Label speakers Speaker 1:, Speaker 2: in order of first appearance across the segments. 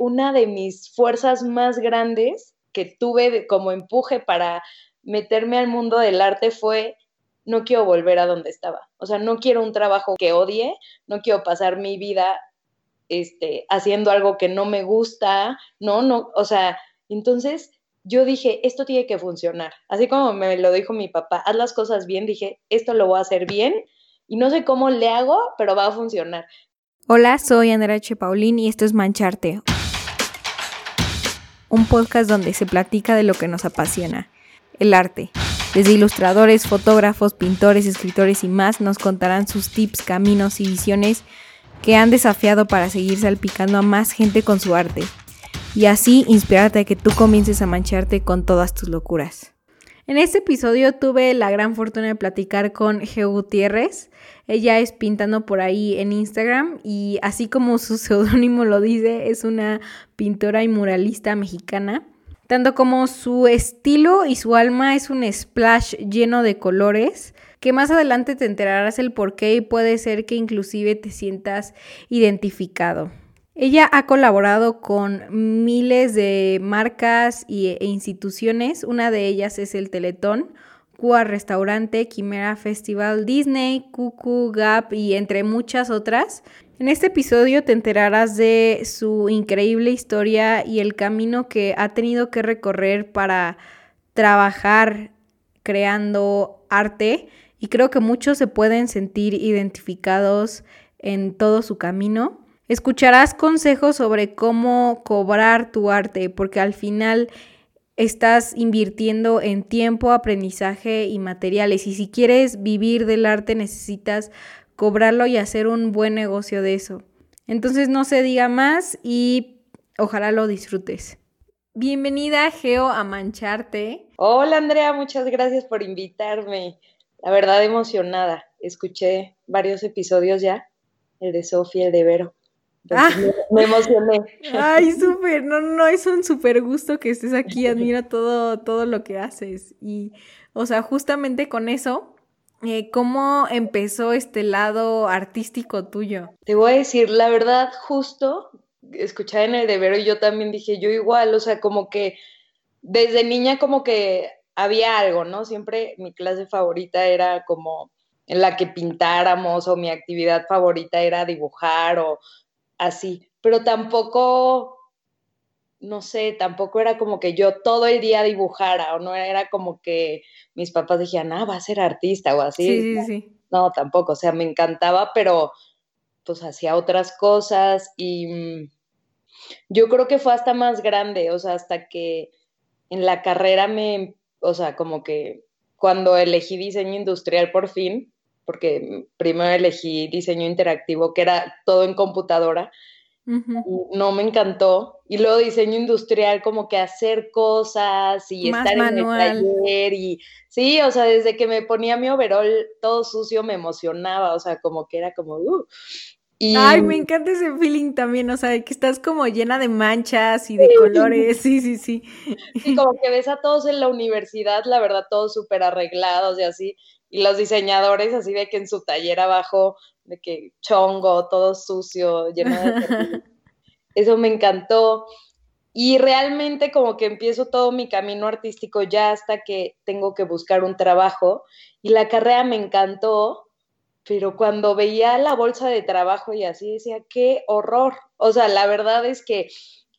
Speaker 1: una de mis fuerzas más grandes que tuve como empuje para meterme al mundo del arte fue no quiero volver a donde estaba. O sea, no quiero un trabajo que odie, no quiero pasar mi vida este, haciendo algo que no me gusta, no, no, o sea, entonces yo dije, esto tiene que funcionar. Así como me lo dijo mi papá, haz las cosas bien, dije, esto lo voy a hacer bien y no sé cómo le hago, pero va a funcionar.
Speaker 2: Hola, soy Andrea. Paulín y esto es Mancharte, un podcast donde se platica de lo que nos apasiona, el arte. Desde ilustradores, fotógrafos, pintores, escritores y más nos contarán sus tips, caminos y visiones que han desafiado para seguir salpicando a más gente con su arte y así inspirarte a que tú comiences a mancharte con todas tus locuras. En este episodio tuve la gran fortuna de platicar con Geo Gutiérrez. Ella es pintando por ahí en Instagram y así como su seudónimo lo dice, es una pintora y muralista mexicana. Tanto como su estilo y su alma es un splash lleno de colores que más adelante te enterarás el por qué y puede ser que inclusive te sientas identificado. Ella ha colaborado con miles de marcas e instituciones, una de ellas es el Teletón, Cuba Restaurante, Quimera Festival, Disney, Cucu, Gap y entre muchas otras. En este episodio te enterarás de su increíble historia y el camino que ha tenido que recorrer para trabajar creando arte y creo que muchos se pueden sentir identificados en todo su camino. Escucharás consejos sobre cómo cobrar tu arte, porque al final estás invirtiendo en tiempo, aprendizaje y materiales. Y si quieres vivir del arte, necesitas cobrarlo y hacer un buen negocio de eso. Entonces no se diga más y ojalá lo disfrutes. Bienvenida, Geo, a Mancharte.
Speaker 1: Hola, Andrea, muchas gracias por invitarme. La verdad, emocionada. Escuché varios episodios ya, el de Sofía, el de Vero. Ah. Me, emocioné.
Speaker 2: Ay, súper, no, no, es un súper gusto que estés aquí, admiro todo, todo lo que haces. Y, o sea, justamente con eso, eh, ¿cómo empezó este lado artístico tuyo?
Speaker 1: Te voy a decir, la verdad, justo, escuché en el de y yo también dije, yo igual, o sea, como que desde niña como que había algo, ¿no? Siempre mi clase favorita era como en la que pintáramos o mi actividad favorita era dibujar o así, pero tampoco, no sé, tampoco era como que yo todo el día dibujara o no era como que mis papás dijeran, ah, va a ser artista o así.
Speaker 2: Sí, sí, sí.
Speaker 1: No, tampoco, o sea, me encantaba, pero pues hacía otras cosas y mm, yo creo que fue hasta más grande, o sea, hasta que en la carrera me, o sea, como que cuando elegí diseño industrial por fin, porque primero elegí diseño interactivo, que era todo en computadora, no me encantó. Y luego diseño industrial, como que hacer cosas y estar en el taller. Y sí, o sea, desde que me ponía mi overall todo sucio me emocionaba, o sea, como que era como, uh.
Speaker 2: Ay, me encanta ese feeling también, o sea, que estás como llena de manchas y de colores, sí, sí, sí.
Speaker 1: Sí, como que ves a todos en la universidad, la verdad, todos súper arreglados y así, y los diseñadores así de que en su taller abajo, de que chongo, todo sucio, lleno de... Eso me encantó. Y realmente como que empiezo todo mi camino artístico ya hasta que tengo que buscar un trabajo. Y la carrera me encantó, pero cuando veía la bolsa de trabajo y así decía, qué horror. O sea, la verdad es que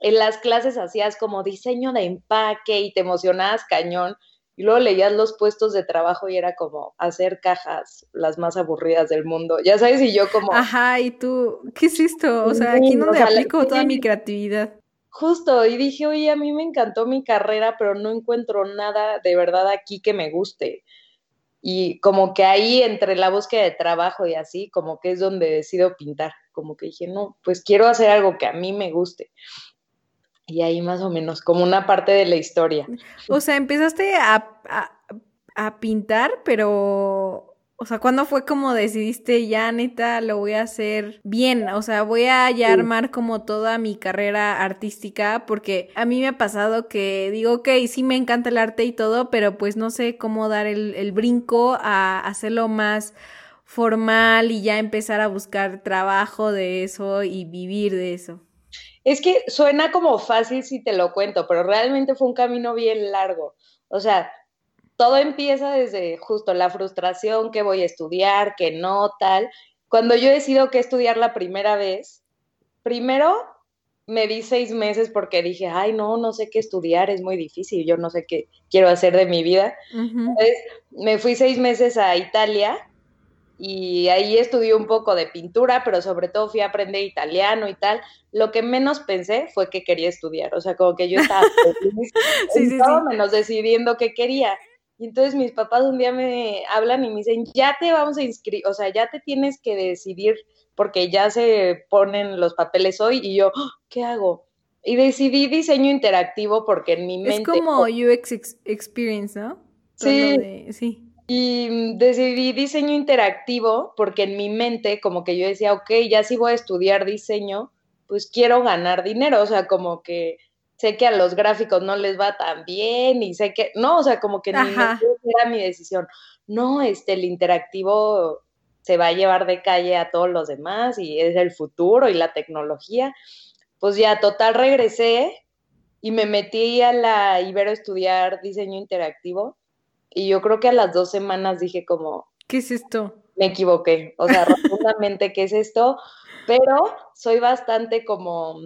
Speaker 1: en las clases hacías como diseño de empaque y te emocionabas cañón. Y luego leías los puestos de trabajo y era como hacer cajas las más aburridas del mundo. Ya sabes, y yo como...
Speaker 2: Ajá, y tú, ¿qué es esto? O sea, aquí donde aplico toda mi creatividad.
Speaker 1: Justo, y dije, oye, a mí me encantó mi carrera, pero no encuentro nada de verdad aquí que me guste. Y como que ahí, entre la búsqueda de trabajo y así, como que es donde decido pintar. Como que dije, no, pues quiero hacer algo que a mí me guste. Y ahí más o menos, como una parte de la historia.
Speaker 2: O sea, empezaste a, a, pintar, pero o sea, ¿cuándo fue como decidiste ya, neta, lo voy a hacer bien? O sea, voy a ya armar como toda mi carrera artística, porque a mí me ha pasado que digo, ok, sí me encanta el arte y todo, pero pues no sé cómo dar el, el brinco a hacerlo más formal y ya empezar a buscar trabajo de eso y vivir de eso.
Speaker 1: Es que suena como fácil si te lo cuento, pero realmente fue un camino bien largo. O sea, todo empieza desde justo la frustración, que voy a estudiar, que no, tal. Cuando yo decido que estudiar la primera vez, primero me di seis meses porque dije, ay, no, no sé qué estudiar, es muy difícil, yo no sé qué quiero hacer de mi vida. Entonces, me fui seis meses a Italia y ahí estudié un poco de pintura, pero sobre todo fui a aprender italiano y tal. Lo que menos pensé fue que quería estudiar, o sea, como que yo estaba feliz, sí, sí, todo menos decidiendo qué quería. Y entonces mis papás un día me hablan y me dicen, ya te vamos a inscribir, o sea, ya te tienes que decidir porque ya se ponen los papeles hoy y yo, ¡Ah! ¿qué hago? Y decidí diseño interactivo porque en mi mente...
Speaker 2: Es como UX Experience, ¿no?
Speaker 1: Sí, sí. Y decidí diseño interactivo porque en mi mente como que yo decía, ok, ya si voy a estudiar diseño, pues quiero ganar dinero, o sea, como que sé que a los gráficos no les va tan bien y sé que, no, o sea, como que ni era mi decisión. No, este, el interactivo se va a llevar de calle a todos los demás y es el futuro y la tecnología. Pues ya, total, regresé y me metí a la Ibero a estudiar diseño interactivo y yo creo que a las dos semanas dije como...
Speaker 2: ¿Qué es esto?
Speaker 1: Me equivoqué, o sea, rotundamente, ¿qué es esto? Pero soy bastante como...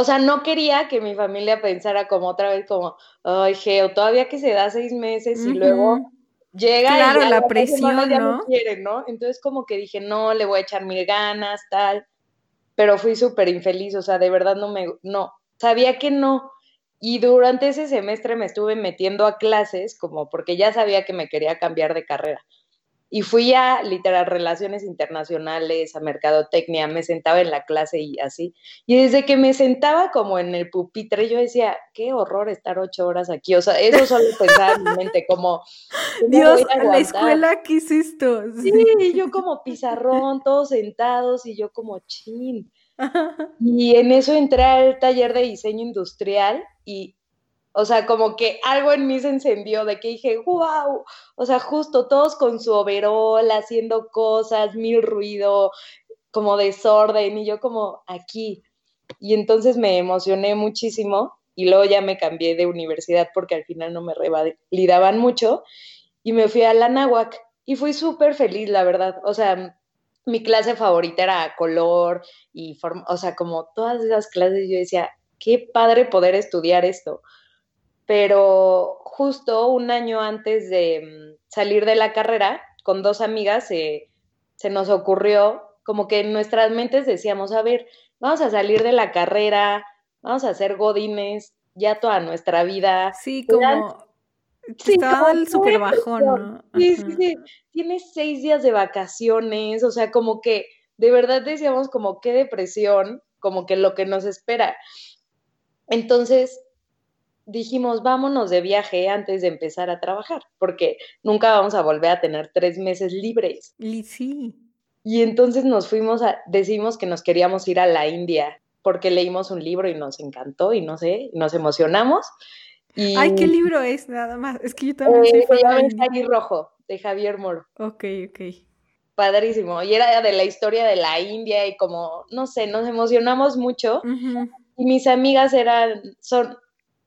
Speaker 1: O sea, no quería que mi familia pensara como otra vez como, ay, Geo, todavía que se da seis meses y luego llega
Speaker 2: claro, y la presión, ¿no?
Speaker 1: no quiere, ¿no? Entonces como que dije, no, le voy a echar mil ganas, tal, pero fui súper infeliz, o sea, de verdad no me, no, sabía que no, y durante ese semestre me estuve metiendo a clases, como porque ya sabía que me quería cambiar de carrera. Y fui a literal relaciones internacionales, a mercadotecnia, me sentaba en la clase y así. Y desde que me sentaba como en el pupitre, yo decía, qué horror estar ocho horas aquí. O sea, eso solo pensaba en mi mente, como...
Speaker 2: Dios, la escuela, ¿qué esto?
Speaker 1: Sí, yo como pizarrón, todos sentados y yo como chin. Y en eso entré al taller de diseño industrial y o sea, como que algo en mí se encendió de que dije, wow, o sea, justo todos con su overol, haciendo cosas, mil ruido, como desorden, y yo como aquí. Y entonces me emocioné muchísimo y luego ya me cambié de universidad porque al final no me revalidaban mucho y me fui a la náhuac y fui súper feliz, la verdad. O sea, mi clase favorita era color y forma, o sea, como todas esas clases yo decía, qué padre poder estudiar esto pero justo un año antes de mm, salir de la carrera, con dos amigas, se nos ocurrió, como que en nuestras mentes decíamos, a ver, vamos a salir de la carrera, vamos a hacer godines ya toda nuestra vida.
Speaker 2: Sí, como... Sí, estaba el súper bajón, ¿no?
Speaker 1: Sí, sí, sí. Tienes seis días de vacaciones, o sea, como que de verdad decíamos como qué depresión, como que lo que nos espera. Entonces, dijimos, vámonos de viaje antes de empezar a trabajar, porque nunca vamos a volver a tener tres meses libres.
Speaker 2: Y sí.
Speaker 1: Y entonces nos fuimos a, decimos que nos queríamos ir a la India, porque leímos un libro y nos encantó y no sé, nos emocionamos. Y,
Speaker 2: Ay, ¿qué libro es? Nada más. Es que yo también soy
Speaker 1: eh, fan Rojo, de Javier Moro.
Speaker 2: Ok, ok.
Speaker 1: Padrísimo. Y era de la historia de la India y como, no sé, nos emocionamos mucho. Y mis amigas eran, son,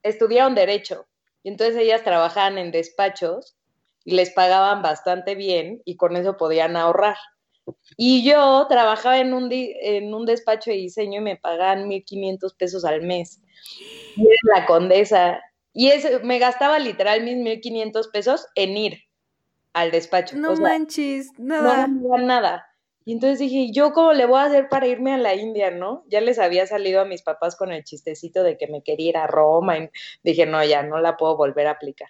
Speaker 1: estudiaron derecho y entonces ellas trabajaban en despachos y les pagaban bastante bien y con eso podían ahorrar. Y yo trabajaba en un, en un despacho de diseño y me pagaban 1.500 pesos al mes. Y era la condesa. Y eso, me gastaba literal mis 1.500 pesos en ir al despacho.
Speaker 2: No manches, nada.
Speaker 1: No, nada. Y entonces dije, ¿yo cómo le voy a hacer para irme a la India, no? Ya les había salido a mis papás con el chistecito de que me quería ir a Roma y dije, no, ya no la puedo volver a aplicar.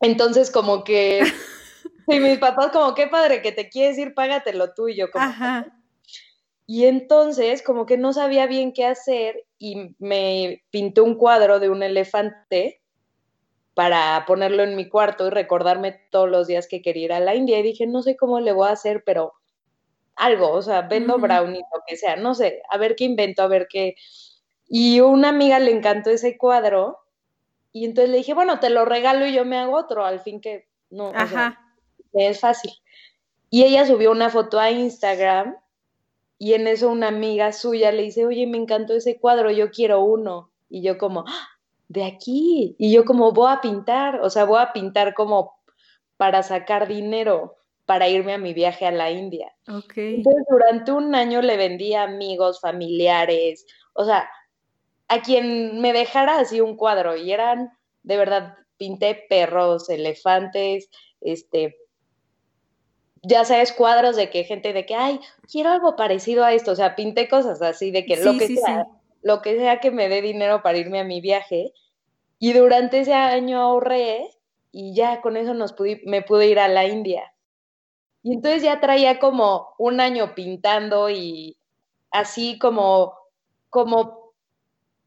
Speaker 1: Entonces como que, y mis papás como, qué padre que te quieres ir, págatelo tú y yo como... Ajá. Y entonces como que no sabía bien qué hacer y me pintó un cuadro de un elefante para ponerlo en mi cuarto y recordarme todos los días que quería ir a la India. Y dije, no sé cómo le voy a hacer, pero algo, o sea, vendo brownie, lo que sea, no sé, a ver qué invento, a ver qué. Y una amiga le encantó ese cuadro y entonces le dije, bueno, te lo regalo y yo me hago otro, al fin que no, es fácil. Y ella subió una foto a Instagram y en eso una amiga suya le dice, oye, me encantó ese cuadro, yo quiero uno. Y yo como, ¡Ah! de aquí. Y yo como, voy a pintar, o sea, voy a pintar como para sacar dinero para irme a mi viaje a la India.
Speaker 2: Okay.
Speaker 1: Entonces, durante un año le vendí a amigos, familiares, o sea, a quien me dejara así un cuadro y eran, de verdad, pinté perros, elefantes, este, ya sabes, cuadros de que gente de que, ay, quiero algo parecido a esto, o sea, pinté cosas así de que lo que sea, lo que sea que me dé dinero para irme a mi viaje. Y durante ese año ahorré y ya con eso nos me pude ir a la India. Y entonces ya traía como un año pintando y así como, como,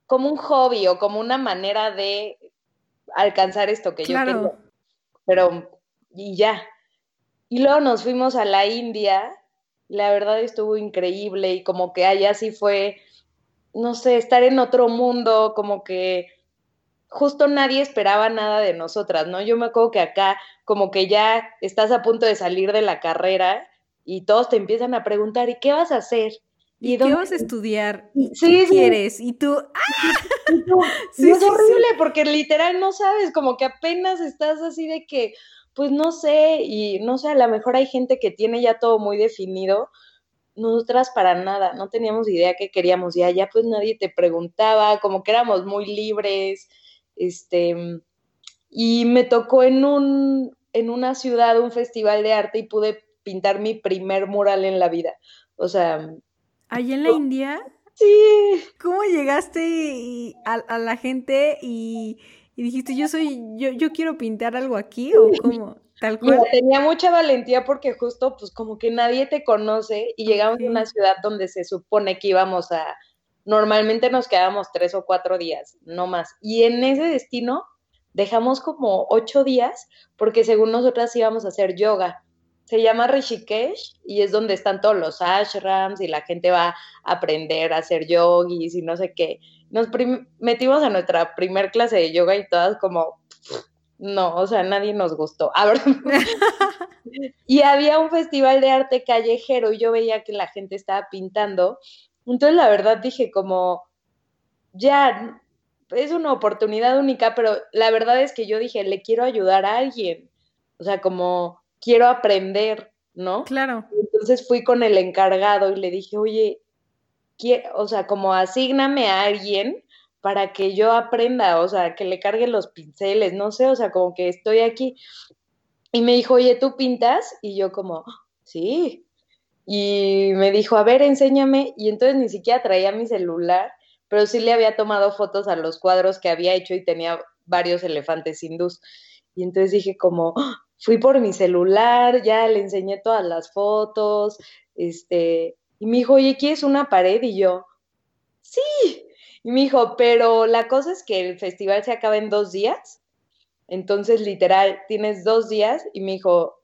Speaker 1: como un hobby o como una manera de alcanzar esto que yo quería. Pero, y ya. Y luego nos fuimos a la India. La verdad estuvo increíble y como que allá sí fue, no sé, estar en otro mundo, como que justo nadie esperaba nada de nosotras, ¿no? Yo me acuerdo que acá como que ya estás a punto de salir de la carrera y todos te empiezan a preguntar, ¿y qué vas a hacer?
Speaker 2: ¿Y, qué vas a estudiar? ¿Y qué quieres? Y tú, ¡ah!
Speaker 1: sí, es horrible porque literal no sabes, como que apenas estás así de que, pues no sé, y no sé, a lo mejor hay gente que tiene ya todo muy definido, nosotras para nada, no teníamos idea qué queríamos y allá pues nadie te preguntaba, como que éramos muy libres, este, y me tocó en, un, en una ciudad un festival de arte y pude pintar mi primer mural en la vida. O sea...
Speaker 2: ¿Allí en la India?
Speaker 1: Sí.
Speaker 2: ¿Cómo llegaste a, la gente y, dijiste, yo soy, yo, yo quiero pintar algo aquí o cómo? Tal cual.
Speaker 1: tenía mucha valentía porque justo, pues como que nadie te conoce y llegamos a una ciudad donde se supone que íbamos a, normalmente nos quedamos tres o cuatro días, no más. Y en ese destino dejamos como ocho días porque según nosotras íbamos a hacer yoga. Se llama Rishikesh y es donde están todos los ashrams y la gente va a aprender a hacer yogis y no sé qué. Nos metimos a nuestra primer clase de yoga y todas como, no, o sea, nadie nos gustó. y había un festival de arte callejero y yo veía que la gente estaba pintando entonces, la verdad dije como, ya, es una oportunidad única, pero la verdad es que yo dije, le quiero ayudar a alguien. O sea, como quiero aprender, ¿no?
Speaker 2: Claro.
Speaker 1: Entonces fui con el encargado y le dije, oye, o sea, como asígname a alguien para que yo aprenda, o sea, que le cargue los pinceles, no sé, o sea, como que estoy aquí. Y me dijo, oye, ¿tú pintas? Y yo como, sí y me dijo, a ver, enséñame, y entonces ni siquiera traía mi celular, pero sí le había tomado fotos a los cuadros que había hecho y tenía varios elefantes hindús. Y entonces dije como, ¡Ah! fui por mi celular, ya le enseñé todas las fotos, este, y me dijo, oye, ¿quieres una pared? Y yo, sí. Y me dijo, pero la cosa es que el festival se acaba en dos días, entonces literal, tienes dos días, y me dijo,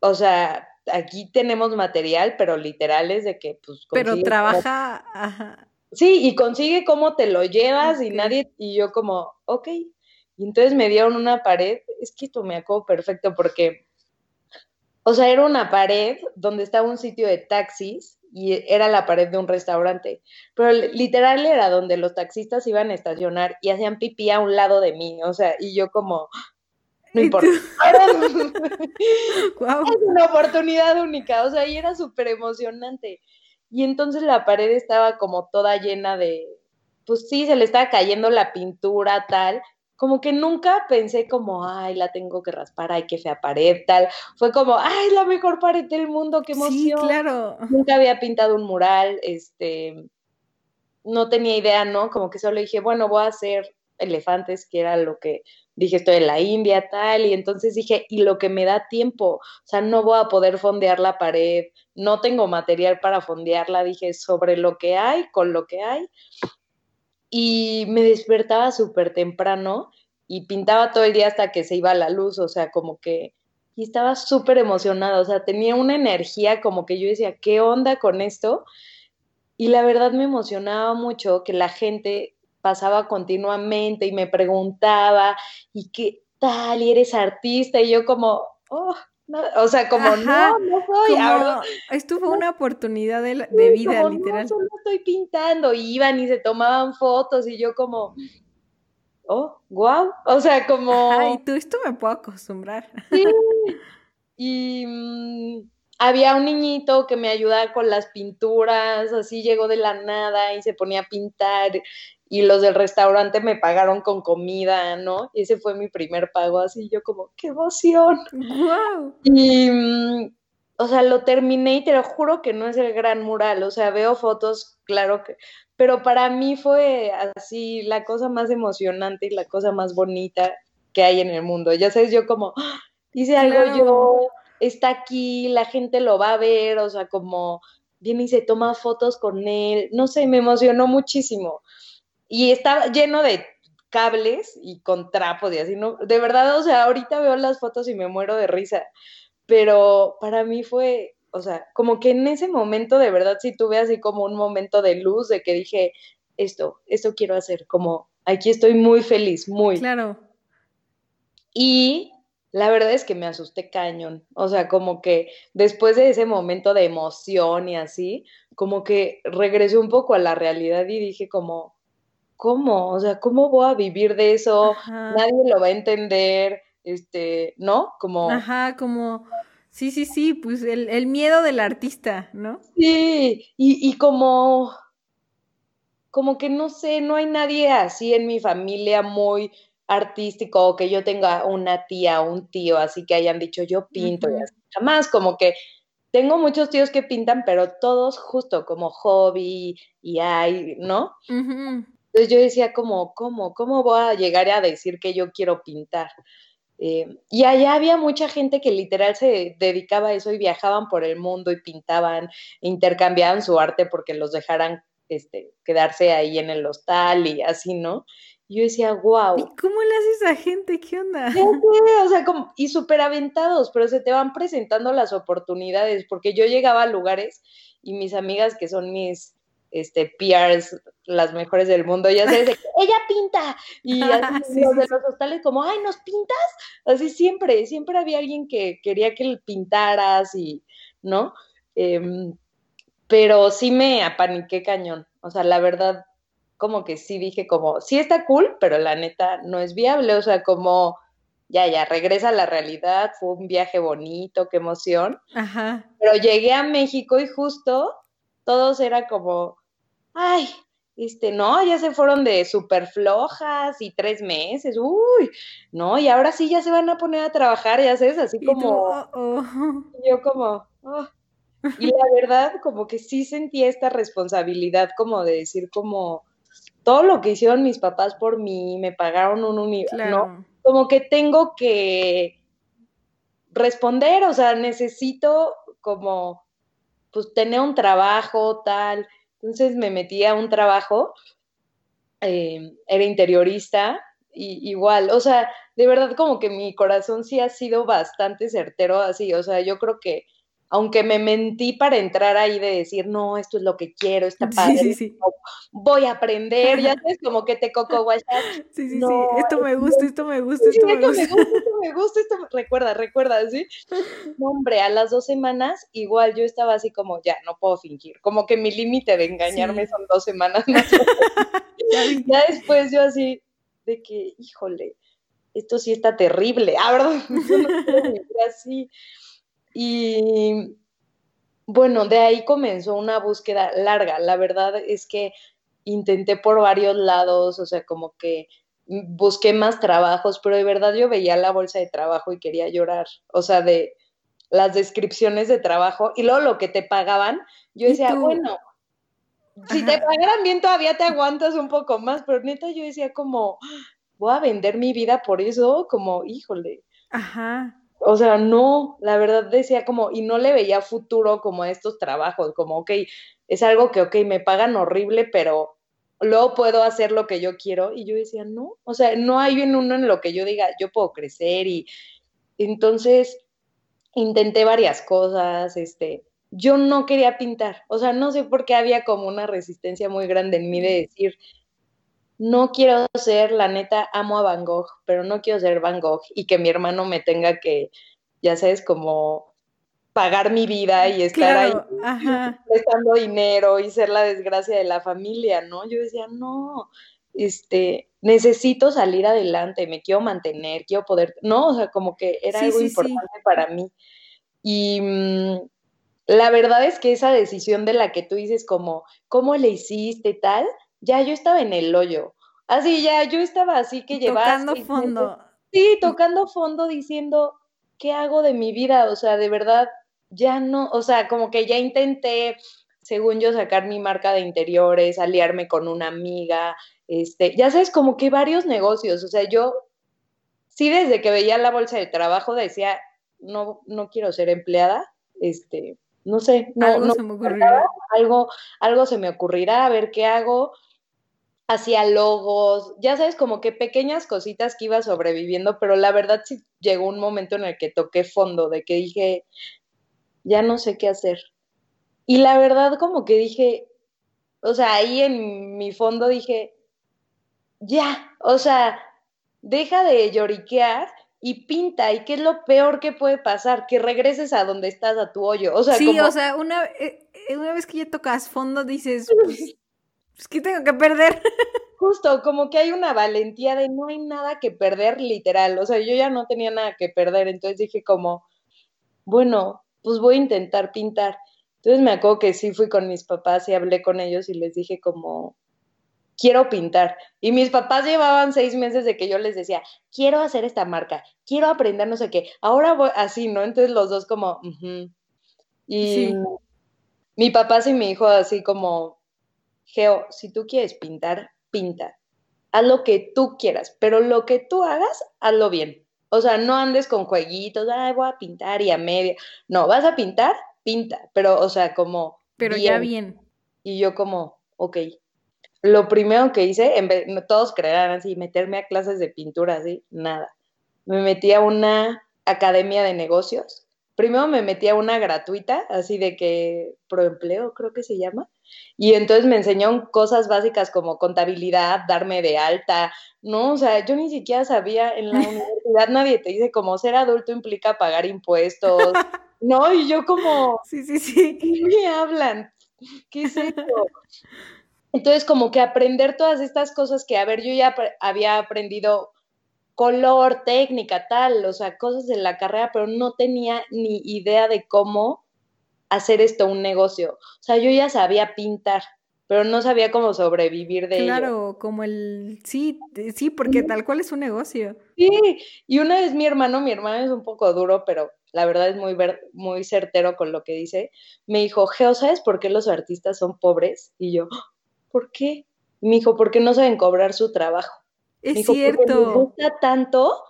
Speaker 1: o sea, aquí tenemos material, pero literal es de que, pues.
Speaker 2: Pero trabaja.
Speaker 1: Sí, y consigue cómo te lo llevas y nadie, y yo como, ok. Y entonces me dieron una pared, es que esto me acuerdo perfecto porque, o sea, era una pared donde estaba un sitio de taxis y era la pared de un restaurante, pero literal era donde los taxistas iban a estacionar y hacían pipí a un lado de mí, o sea, y yo como, no importa. Es una oportunidad única, o sea, y era súper emocionante. Y entonces la pared estaba como toda llena de, pues sí, se le estaba cayendo la pintura, tal. Como que nunca pensé como, ay, la tengo que raspar, ay, qué fea pared, tal. Fue como, ay, la mejor pared del mundo, qué emoción. Sí,
Speaker 2: claro.
Speaker 1: Nunca había pintado un mural, este, no tenía idea, ¿no? Como que solo dije, bueno, voy a hacer elefantes, que era lo que dije, estoy en la India, tal, y entonces dije, y lo que me da tiempo, o sea, no voy a poder fondear la pared, no tengo material para fondearla, dije, sobre lo que hay, con lo que hay, y me despertaba súper temprano y pintaba todo el día hasta que se iba la luz, o sea, como que, y estaba súper emocionada, o sea, tenía una energía como que yo decía, ¿qué onda con esto? Y la verdad me emocionaba mucho que la gente pasaba continuamente y me preguntaba, ¿y qué tal? ¿Y eres artista? Y yo como, oh, o sea, como no, no soy.
Speaker 2: esto fue una oportunidad de, vida, literal. No,
Speaker 1: solo estoy pintando. Y iban y se tomaban fotos y yo como, oh, wow. O sea, como.
Speaker 2: Ay, tú esto me puedo acostumbrar.
Speaker 1: Sí. Y mm, había un niñito que me ayudaba con las pinturas, así llegó de la nada y se ponía a pintar y los del restaurante me pagaron con comida, ¿no? Y ese fue mi primer pago, así yo como, qué emoción.
Speaker 2: Wow.
Speaker 1: Y, mm, o sea, lo terminé y te lo juro que no es el gran mural, o sea, veo fotos, claro que, pero para mí fue así la cosa más emocionante y la cosa más bonita que hay en el mundo. Ya sabes, yo como, ¡ah! hice algo yo, está aquí, la gente lo va a ver, o sea, como viene y se toma fotos con él, no sé, me emocionó muchísimo y estaba lleno de cables y con trapos y así, ¿no? De verdad, o sea, ahorita veo las fotos y me muero de risa, pero para mí fue, o sea, como que en ese momento de verdad sí tuve así como un momento de luz de que dije, esto, esto quiero hacer, como aquí estoy muy feliz, muy.
Speaker 2: Claro.
Speaker 1: Y la verdad es que me asusté cañón, o sea, como que después de ese momento de emoción y así, como que regresé un poco a la realidad y dije como, ¿cómo? O sea, ¿cómo voy a vivir de eso? Nadie lo va a entender, este, ¿no? Como...
Speaker 2: Ajá, como... Sí, sí, sí, pues el, miedo del artista, ¿no?
Speaker 1: Sí, y, y como... Como que no sé, no hay nadie así en mi familia muy artístico o que yo tenga una tía o un tío así que hayan dicho yo pinto y así. Jamás, como que tengo muchos tíos que pintan, pero todos justo como hobby y hay, ¿no? Entonces yo decía como, ¿cómo? ¿Cómo voy a llegar a decir que yo quiero pintar? Eh, y allá había mucha gente que literal se dedicaba a eso y viajaban por el mundo y pintaban, intercambiaban su arte porque los dejaran este, quedarse ahí en el hostal y así, ¿no? Y yo decía, wow. ¿Y
Speaker 2: cómo le hace esa gente? ¿Qué onda?
Speaker 1: o sea, como, y súper aventados, pero se te van presentando las oportunidades, porque yo llegaba a lugares y mis amigas que son mis este, PRs, las mejores del mundo, ya sabes, ella pinta, y así, los de los hostales como, ay, ¿nos pintas? Así siempre, siempre había alguien que quería que pintaras y, ¿no? Em, pero sí me apaniqué cañón, o sea, la verdad, como que sí dije como, sí está cool, pero la neta no es viable, o sea, como, ya, ya, regresa a la realidad, fue un viaje bonito, qué emoción.
Speaker 2: Ajá.
Speaker 1: Pero llegué a México y justo todos era como, ay, este, no, ya se fueron de súper flojas y tres meses, uy, no, y ahora sí ya se van a poner a trabajar, ya sabes, así como, oh, oh. yo como, oh. y la verdad, como que sí sentía esta responsabilidad como de decir como, todo lo que hicieron mis papás por mí, me pagaron un universo, ¿no? Como que tengo que responder, o sea, necesito como, pues, tener un trabajo, tal, entonces me metí a un trabajo, eh, era interiorista, y igual, o sea, de verdad como que mi corazón sí ha sido bastante certero así, o sea, yo creo que aunque me mentí para entrar ahí de decir, no, esto es lo que quiero, está padre, voy a aprender, ya sabes, como que te coco guayas.
Speaker 2: Sí, sí, sí, esto me gusta, esto me gusta, esto, me, gusta.
Speaker 1: esto me gusta. Esto recuerda, recuerda, ¿sí? hombre, a las dos semanas, igual yo estaba así como, ya, no puedo fingir, como que mi límite de engañarme son dos semanas más. ya después yo así, de que, híjole, esto sí está terrible, ah, ¿verdad? así. Y bueno, de ahí comenzó una búsqueda larga. La verdad es que intenté por varios lados, o sea, como que busqué más trabajos, pero de verdad yo veía la bolsa de trabajo y quería llorar, o sea, de las descripciones de trabajo y luego lo que te pagaban, yo decía, bueno, si te pagaran bien todavía te aguantas un poco más, pero neta yo decía como, voy a vender mi vida por eso, como, híjole.
Speaker 2: Ajá
Speaker 1: o sea, no, la verdad decía como, y no le veía futuro como a estos trabajos, como, ok, es algo que, ok, me pagan horrible, pero luego puedo hacer lo que yo quiero. Y yo decía, no, o sea, no hay en uno en lo que yo diga, yo puedo crecer y entonces intenté varias cosas, este, yo no quería pintar, o sea, no sé por qué había como una resistencia muy grande en mí de decir, no quiero ser, la neta, amo a Van Gogh, pero no quiero ser Van Gogh y que mi hermano me tenga que ya sabes, como pagar mi vida y estar ahí prestando dinero y ser la desgracia de la familia, ¿no? Yo decía, no, este, necesito salir adelante, me quiero mantener, quiero poder, no, o sea, como que era algo importante para mí. Y mm, la verdad es que esa decisión de la que tú dices como, ¿cómo le hiciste tal? Ya yo estaba en el hoyo. Así, ya yo estaba así que llevaba...
Speaker 2: Tocando fondo.
Speaker 1: Sí, tocando fondo diciendo, ¿qué hago de mi vida? O sea, de verdad, ya no, o sea, como que ya intenté, según yo, sacar mi marca de interiores, aliarme con una amiga, este, ya sabes, como que varios negocios, o sea, yo sí desde que veía la bolsa de trabajo decía, no, no quiero ser empleada, este, no sé, no,
Speaker 2: algo se me ocurrirá.
Speaker 1: Algo, algo se me ocurrirá, a ver qué hago, hacía logos, ya sabes, como que pequeñas cositas que iba sobreviviendo, pero la verdad sí llegó un momento en el que toqué fondo, de que dije, ya no sé qué hacer. Y la verdad como que dije, o sea, ahí en mi fondo dije, ya, o sea, deja de lloriquear y pinta. ¿Y qué es lo peor que puede pasar? Que regreses a donde estás, a tu hoyo. O sea,
Speaker 2: sí, o sea, una, eh, una vez que ya tocas fondo dices, pues, pues, ¿qué tengo que perder?
Speaker 1: Justo, como que hay una valentía de no hay nada que perder, literal. O sea, yo ya no tenía nada que perder, entonces dije como, bueno, pues voy a intentar pintar. Entonces me acuerdo que sí fui con mis papás y hablé con ellos y les dije como, quiero pintar. Y mis papás llevaban seis meses de que yo les decía, quiero hacer esta marca, quiero aprender no sé qué. Ahora voy así, ¿no? Entonces los dos como, y mi papá sí me dijo así como, Geo, si tú quieres pintar, pinta. Haz lo que tú quieras, pero lo que tú hagas, hazlo bien. O sea, no andes con jueguitos, ay, voy a pintar y a media. No, vas a pintar, pinta, pero, o sea, como.
Speaker 2: Pero ya bien.
Speaker 1: Y yo, como, ok. Lo primero que hice, en vez, todos creerán así, meterme a clases de pintura, así, nada. Me metí a una academia de negocios. Primero me metí a una gratuita, así de que, proempleo, creo que se llama y entonces me enseñó cosas básicas como contabilidad, darme de alta, ¿no? O sea, yo ni siquiera sabía, en la universidad nadie te dice como ser adulto implica pagar impuestos, ¿no? Y yo como,
Speaker 2: sí, sí, sí.
Speaker 1: ¿qué me hablan? ¿Qué es esto? Entonces, como que aprender todas estas cosas que, a ver, yo ya había aprendido color, técnica, tal, o sea, cosas de la carrera, pero no tenía ni idea de cómo hacer esto un negocio. O sea, yo ya sabía pintar, pero no sabía cómo sobrevivir de
Speaker 2: claro, Claro, como el, sí, sí, porque tal cual es un negocio.
Speaker 1: Sí, y una vez mi hermano, mi hermano es un poco duro, pero la verdad es muy, muy certero con lo que dice, me dijo, Geo, ¿sabes por qué los artistas son pobres? Y yo, ¿por qué? Me dijo, porque no saben cobrar su trabajo.
Speaker 2: Es cierto.
Speaker 1: Les gusta tanto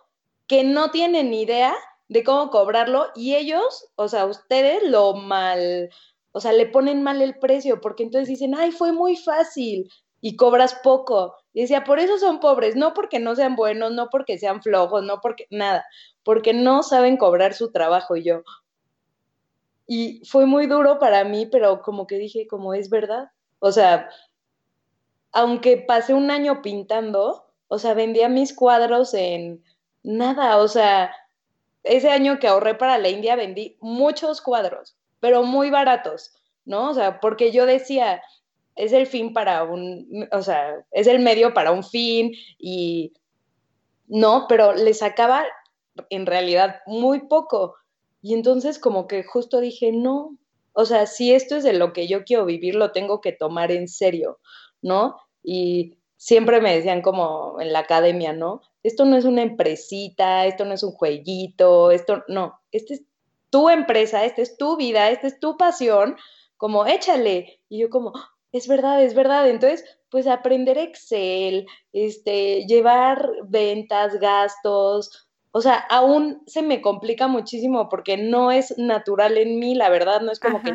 Speaker 1: que no tienen ni idea de cómo cobrarlo y ellos, o sea, ustedes lo mal, o sea, le ponen mal el precio porque entonces dicen, ay, fue muy fácil y cobras poco. Y decía, por eso son pobres, no porque no sean buenos, no porque sean flojos, no porque nada, porque no saben cobrar su trabajo y yo. Y fue muy duro para mí, pero como que dije, como es verdad. O sea, aunque pasé un año pintando, o sea, vendía mis cuadros en nada, o sea, ese año que ahorré para la India vendí muchos cuadros, pero muy baratos, ¿no? O sea, porque yo decía, es el fin para un, o sea, es el medio para un fin y no, pero le sacaba en realidad muy poco. Y entonces como que justo dije, no, o sea, si esto es de lo que yo quiero vivir, lo tengo que tomar en serio, ¿no? Y siempre me decían como en la academia, ¿no? esto no es una empresita, esto no es un jueguito, esto no, esta es tu empresa, esta es tu vida, esta es tu pasión, como échale. Y yo como, es verdad, es verdad. Entonces, pues aprender Excel, este, llevar ventas, gastos, o sea, aún se me complica muchísimo porque no es natural en mí, la verdad, no es como que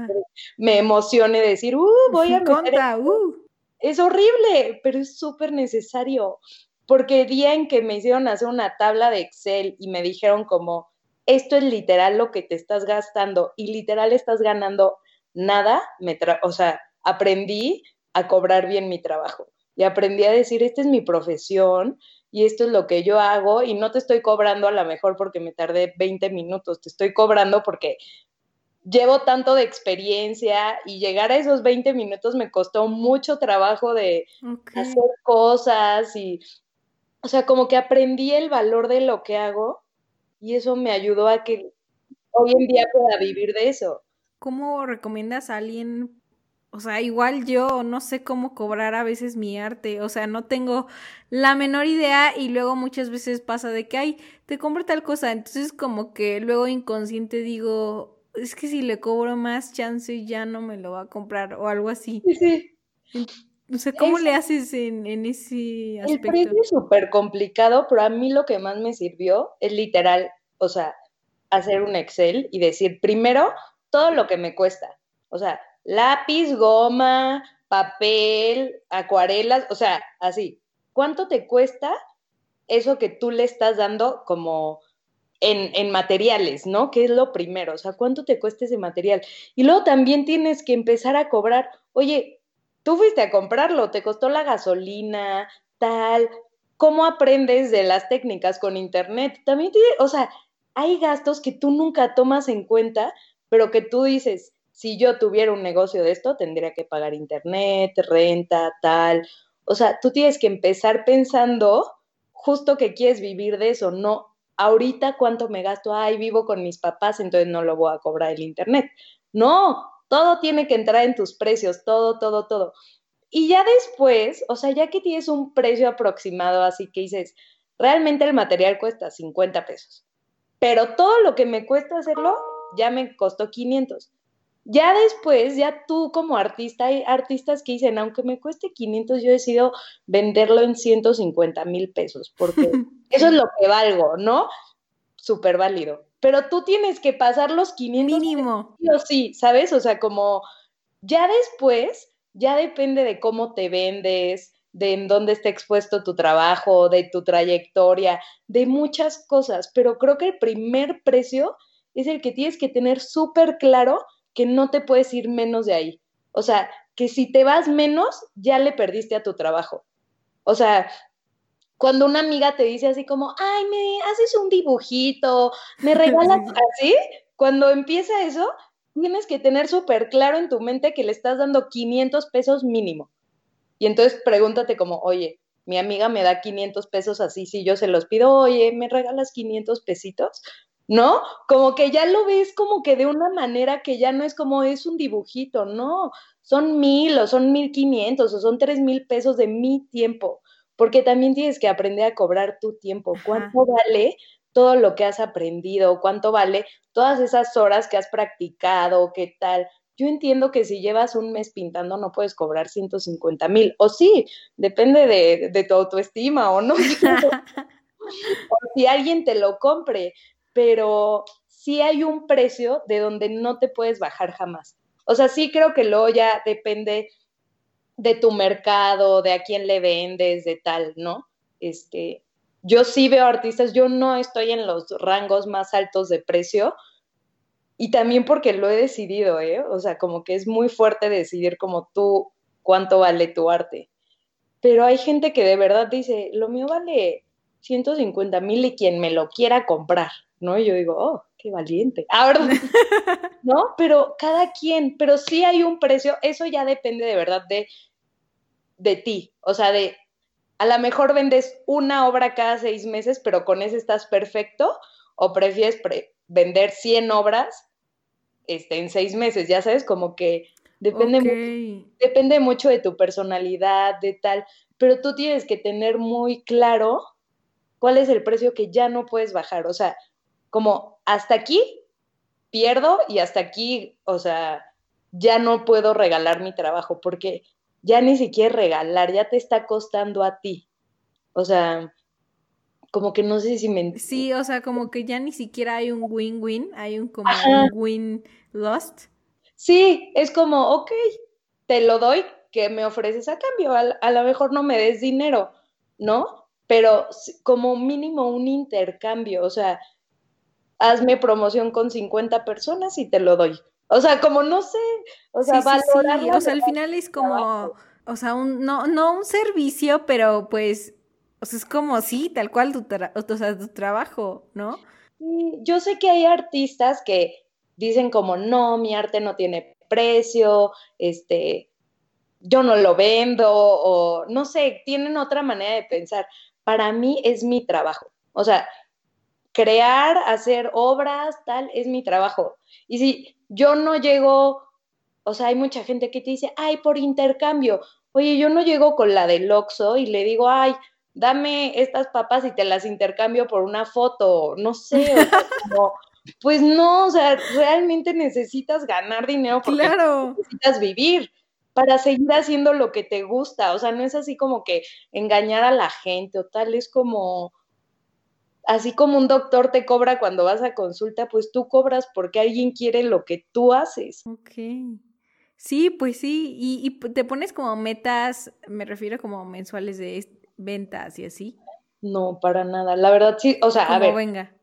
Speaker 1: me emocione decir, uh, voy a meter...
Speaker 2: uh.
Speaker 1: Es horrible, pero es súper necesario porque el día en que me hicieron hacer una tabla de Excel y me dijeron como, esto es literal lo que te estás gastando y literal estás ganando nada, me o sea, aprendí a cobrar bien mi trabajo y aprendí a decir, esta es mi profesión y esto es lo que yo hago y no te estoy cobrando a lo mejor porque me tardé 20 minutos, te estoy cobrando porque llevo tanto de experiencia y llegar a esos 20 minutos me costó mucho trabajo de hacer cosas y, o sea, como que aprendí el valor de lo que hago y eso me ayudó a que hoy en día pueda vivir de eso.
Speaker 2: ¿Cómo recomiendas a alguien? O sea, igual yo no sé cómo cobrar a veces mi arte, o sea, no tengo la menor idea y luego muchas veces pasa de que, ay, te compro tal cosa, entonces como que luego inconsciente digo, es que si le cobro más chance ya no me lo va a comprar o algo así.
Speaker 1: Sí, sí.
Speaker 2: No sé, ¿cómo le haces en, en, ese aspecto?
Speaker 1: El precio es súper complicado, pero a mí lo que más me sirvió es literal, o sea, hacer un Excel y decir primero todo lo que me cuesta. O sea, lápiz, goma, papel, acuarelas, o sea, así. ¿Cuánto te cuesta eso que tú le estás dando como en, materiales, ¿no? Que es lo primero, o sea, ¿cuánto te cuesta ese material? Y luego también tienes que empezar a cobrar, oye, tú fuiste a comprarlo, te costó la gasolina, tal, ¿cómo aprendes de las técnicas con internet? También, o sea, hay gastos que tú nunca tomas en cuenta, pero que tú dices, si yo tuviera un negocio de esto, tendría que pagar internet, renta, tal. O sea, tú tienes que empezar pensando justo que quieres vivir de eso, no ahorita cuánto me gasto, ay, vivo con mis papás, entonces no lo voy a cobrar el internet. No, todo tiene que entrar en tus precios, todo, todo, todo. Y ya después, o sea, ya que tienes un precio aproximado, así que dices, realmente el material cuesta 50 pesos, pero todo lo que me cuesta hacerlo ya me costó 500. Ya después, ya tú como artista, hay artistas que dicen, aunque me cueste 500, yo decido venderlo en 150 mil pesos, porque eso es lo que valgo, ¿no? Súper válido. Pero tú tienes que pasar los 500.
Speaker 2: Mínimo.
Speaker 1: Sí, sí, ¿sabes? O sea, como ya después, ya depende de cómo te vendes, de en dónde está expuesto tu trabajo, de tu trayectoria, de muchas cosas. Pero creo que el primer precio es el que tienes que tener súper claro que no te puedes ir menos de ahí. O sea, que si te vas menos, ya le perdiste a tu trabajo. O sea, cuando una amiga te dice así como, ay, me haces un dibujito, me regalas así, cuando empieza eso, tienes que tener súper claro en tu mente que le estás dando 500 pesos mínimo. Y entonces pregúntate como, oye, mi amiga me da 500 pesos así, si yo se los pido, oye, ¿me regalas 500 pesitos? ¿No? Como que ya lo ves como que de una manera que ya no es como es un dibujito, no, son mil o son mil quinientos o son tres mil pesos de mi tiempo, porque también tienes que aprender a cobrar tu tiempo. ¿Cuánto vale todo lo que has aprendido? ¿Cuánto vale todas esas horas que has practicado? ¿Qué tal? Yo entiendo que si llevas un mes pintando no puedes cobrar 150 mil, o sí, depende de, de tu autoestima o no. o si alguien te lo compre, pero sí hay un precio de donde no te puedes bajar jamás. O sea, sí creo que luego ya depende de tu mercado, de a quién le vendes, de tal, ¿no? Este, yo sí veo artistas, yo no estoy en los rangos más altos de precio y también porque lo he decidido, ¿eh? O sea, como que es muy fuerte decidir como tú cuánto vale tu arte. Pero hay gente que de verdad dice, lo mío vale 150 mil y quien me lo quiera comprar, ¿no? Y yo digo, oh, qué valiente. Ahora, ¿no? Pero cada quien, pero sí hay un precio, eso ya depende de verdad de, de ti, o sea, de, a lo mejor vendes una obra cada seis meses, pero con ese estás perfecto, o prefieres vender 100 obras este, en seis meses, ya sabes, como que depende, mucho, depende mucho de tu personalidad, de tal, pero tú tienes que tener muy claro cuál es el precio que ya no puedes bajar, o sea, como hasta aquí pierdo y hasta aquí, o sea, ya no puedo regalar mi trabajo porque ya ni siquiera regalar, ya te está costando a ti. O sea, como que no sé si me...
Speaker 2: Sí, o sea, como que ya ni siquiera hay un win-win, hay un como un win-lost.
Speaker 1: Sí, es como, ok, te lo doy, ¿qué me ofreces a cambio? A, a lo mejor no me des dinero, ¿no? Pero como mínimo un intercambio, o sea, hazme promoción con 50 personas y te lo doy. O sea, como no sé, o sea,
Speaker 2: sí, sí, O sea, al final es como, o sea, un, no, no un servicio, pero pues O sea, es como, sí, tal cual tu, o sea, tu trabajo, ¿no?
Speaker 1: Yo sé que hay artistas que dicen como, no, mi arte no tiene precio, este, yo no lo vendo, o no sé, tienen otra manera de pensar. Para mí es mi trabajo. O sea, crear, hacer obras, tal, es mi trabajo. Y si yo no llego, o sea, hay mucha gente que te dice, ay, por intercambio. Oye, yo no llego con la del Oxxo y le digo, ay, dame estas papas y te las intercambio por una foto, no sé, pues no, o sea, realmente necesitas ganar dinero porque necesitas vivir para seguir haciendo lo que te gusta, o sea, no es así como que engañar a la gente o tal, es como, así como un doctor te cobra cuando vas a consulta, pues tú cobras porque alguien quiere lo que tú haces.
Speaker 2: Ok. Sí, pues sí, y, y te pones como metas, me refiero como mensuales de ventas y así?
Speaker 1: No, para nada. La verdad sí, o sea, a ver.
Speaker 2: venga.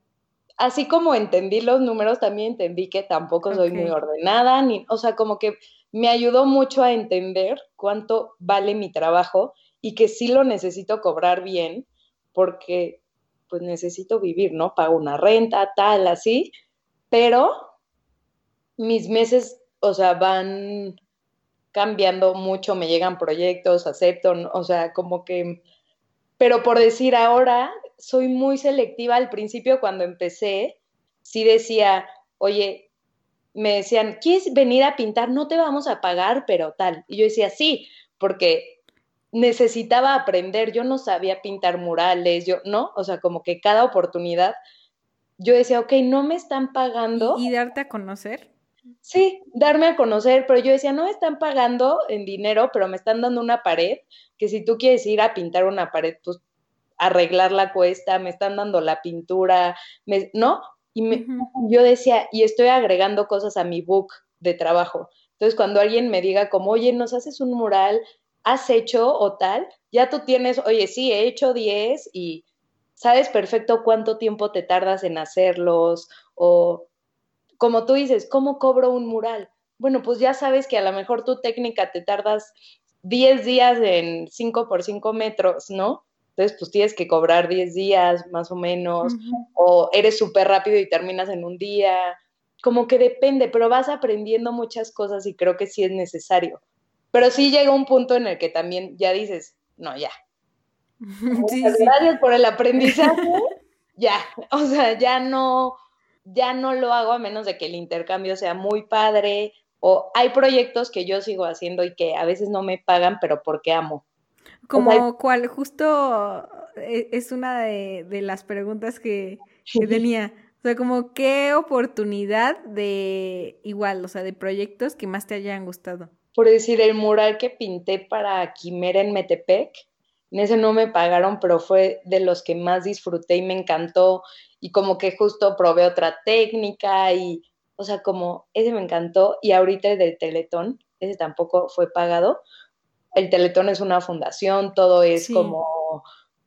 Speaker 1: Así como entendí los números, también entendí que tampoco soy muy ordenada, ni, o sea, como que me ayudó mucho a entender cuánto vale mi trabajo y que sí lo necesito cobrar bien, porque pues necesito vivir, ¿no? Pago una renta, tal, así, pero mis meses, o sea, van cambiando mucho, me llegan proyectos, acepto, o sea, como que pero por decir ahora, soy muy selectiva. Al principio, cuando empecé, sí decía, oye, me decían, ¿quieres venir a pintar? No te vamos a pagar, pero tal. Y yo decía, sí, porque necesitaba aprender. Yo no sabía pintar murales, yo, ¿no? O sea, como que cada oportunidad, yo decía, ok, no me están pagando.
Speaker 2: ¿Y, darte a conocer?
Speaker 1: Sí, darme a conocer, pero yo decía, no me están pagando en dinero, pero me están dando una pared que si tú quieres ir a pintar una pared, pues arreglar la cuesta, me están dando la pintura, ¿no? Y me, yo decía, y estoy agregando cosas a mi book de trabajo. Entonces, cuando alguien me diga como, oye, nos haces un mural, has hecho o tal, ya tú tienes, oye, sí, he hecho 10 y sabes perfecto cuánto tiempo te tardas en hacerlos o como tú dices, ¿cómo cobro un mural? Bueno, pues ya sabes que a lo mejor tu técnica te tardas 10 días en 5 por 5 metros, ¿no? Entonces, pues tienes que cobrar 10 días más o menos, o eres súper rápido y terminas en un día, como que depende, pero vas aprendiendo muchas cosas y creo que sí es necesario. Pero sí llega un punto en el que también ya dices, no, ya. Gracias por el aprendizaje, ya, o sea, ya no, ya no lo hago a menos de que el intercambio sea muy padre, o hay proyectos que yo sigo haciendo y que a veces no me pagan, pero porque amo.
Speaker 2: Como cual, justo eh, es una de, las preguntas que, tenía. O sea, como qué oportunidad de igual, o sea, de proyectos que más te hayan gustado.
Speaker 1: Por decir, el mural que pinté para Quimera en Metepec, en ese no me pagaron, pero fue de los que más disfruté y me encantó. Y como que justo probé otra técnica y o sea, como ese me encantó y ahorita el del Teletón, ese tampoco fue pagado. El Teletón es una fundación, todo es como,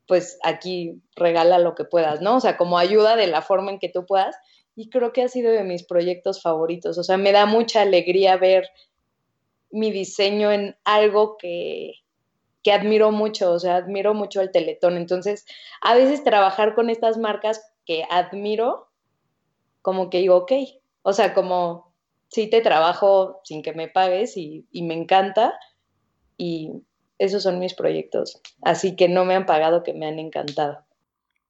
Speaker 1: pues aquí regala lo que puedas, ¿no? O sea, como ayuda de la forma en que tú puedas. Y creo que ha sido de mis proyectos favoritos. O sea, me da mucha alegría ver mi diseño en algo que, que admiro mucho, o sea, admiro mucho el Teletón. Entonces, a veces trabajar con estas marcas que admiro, como que digo, ok, o sea, como sí te trabajo sin que me pagues y, me encanta y esos son mis proyectos. Así que no me han pagado, que me han encantado.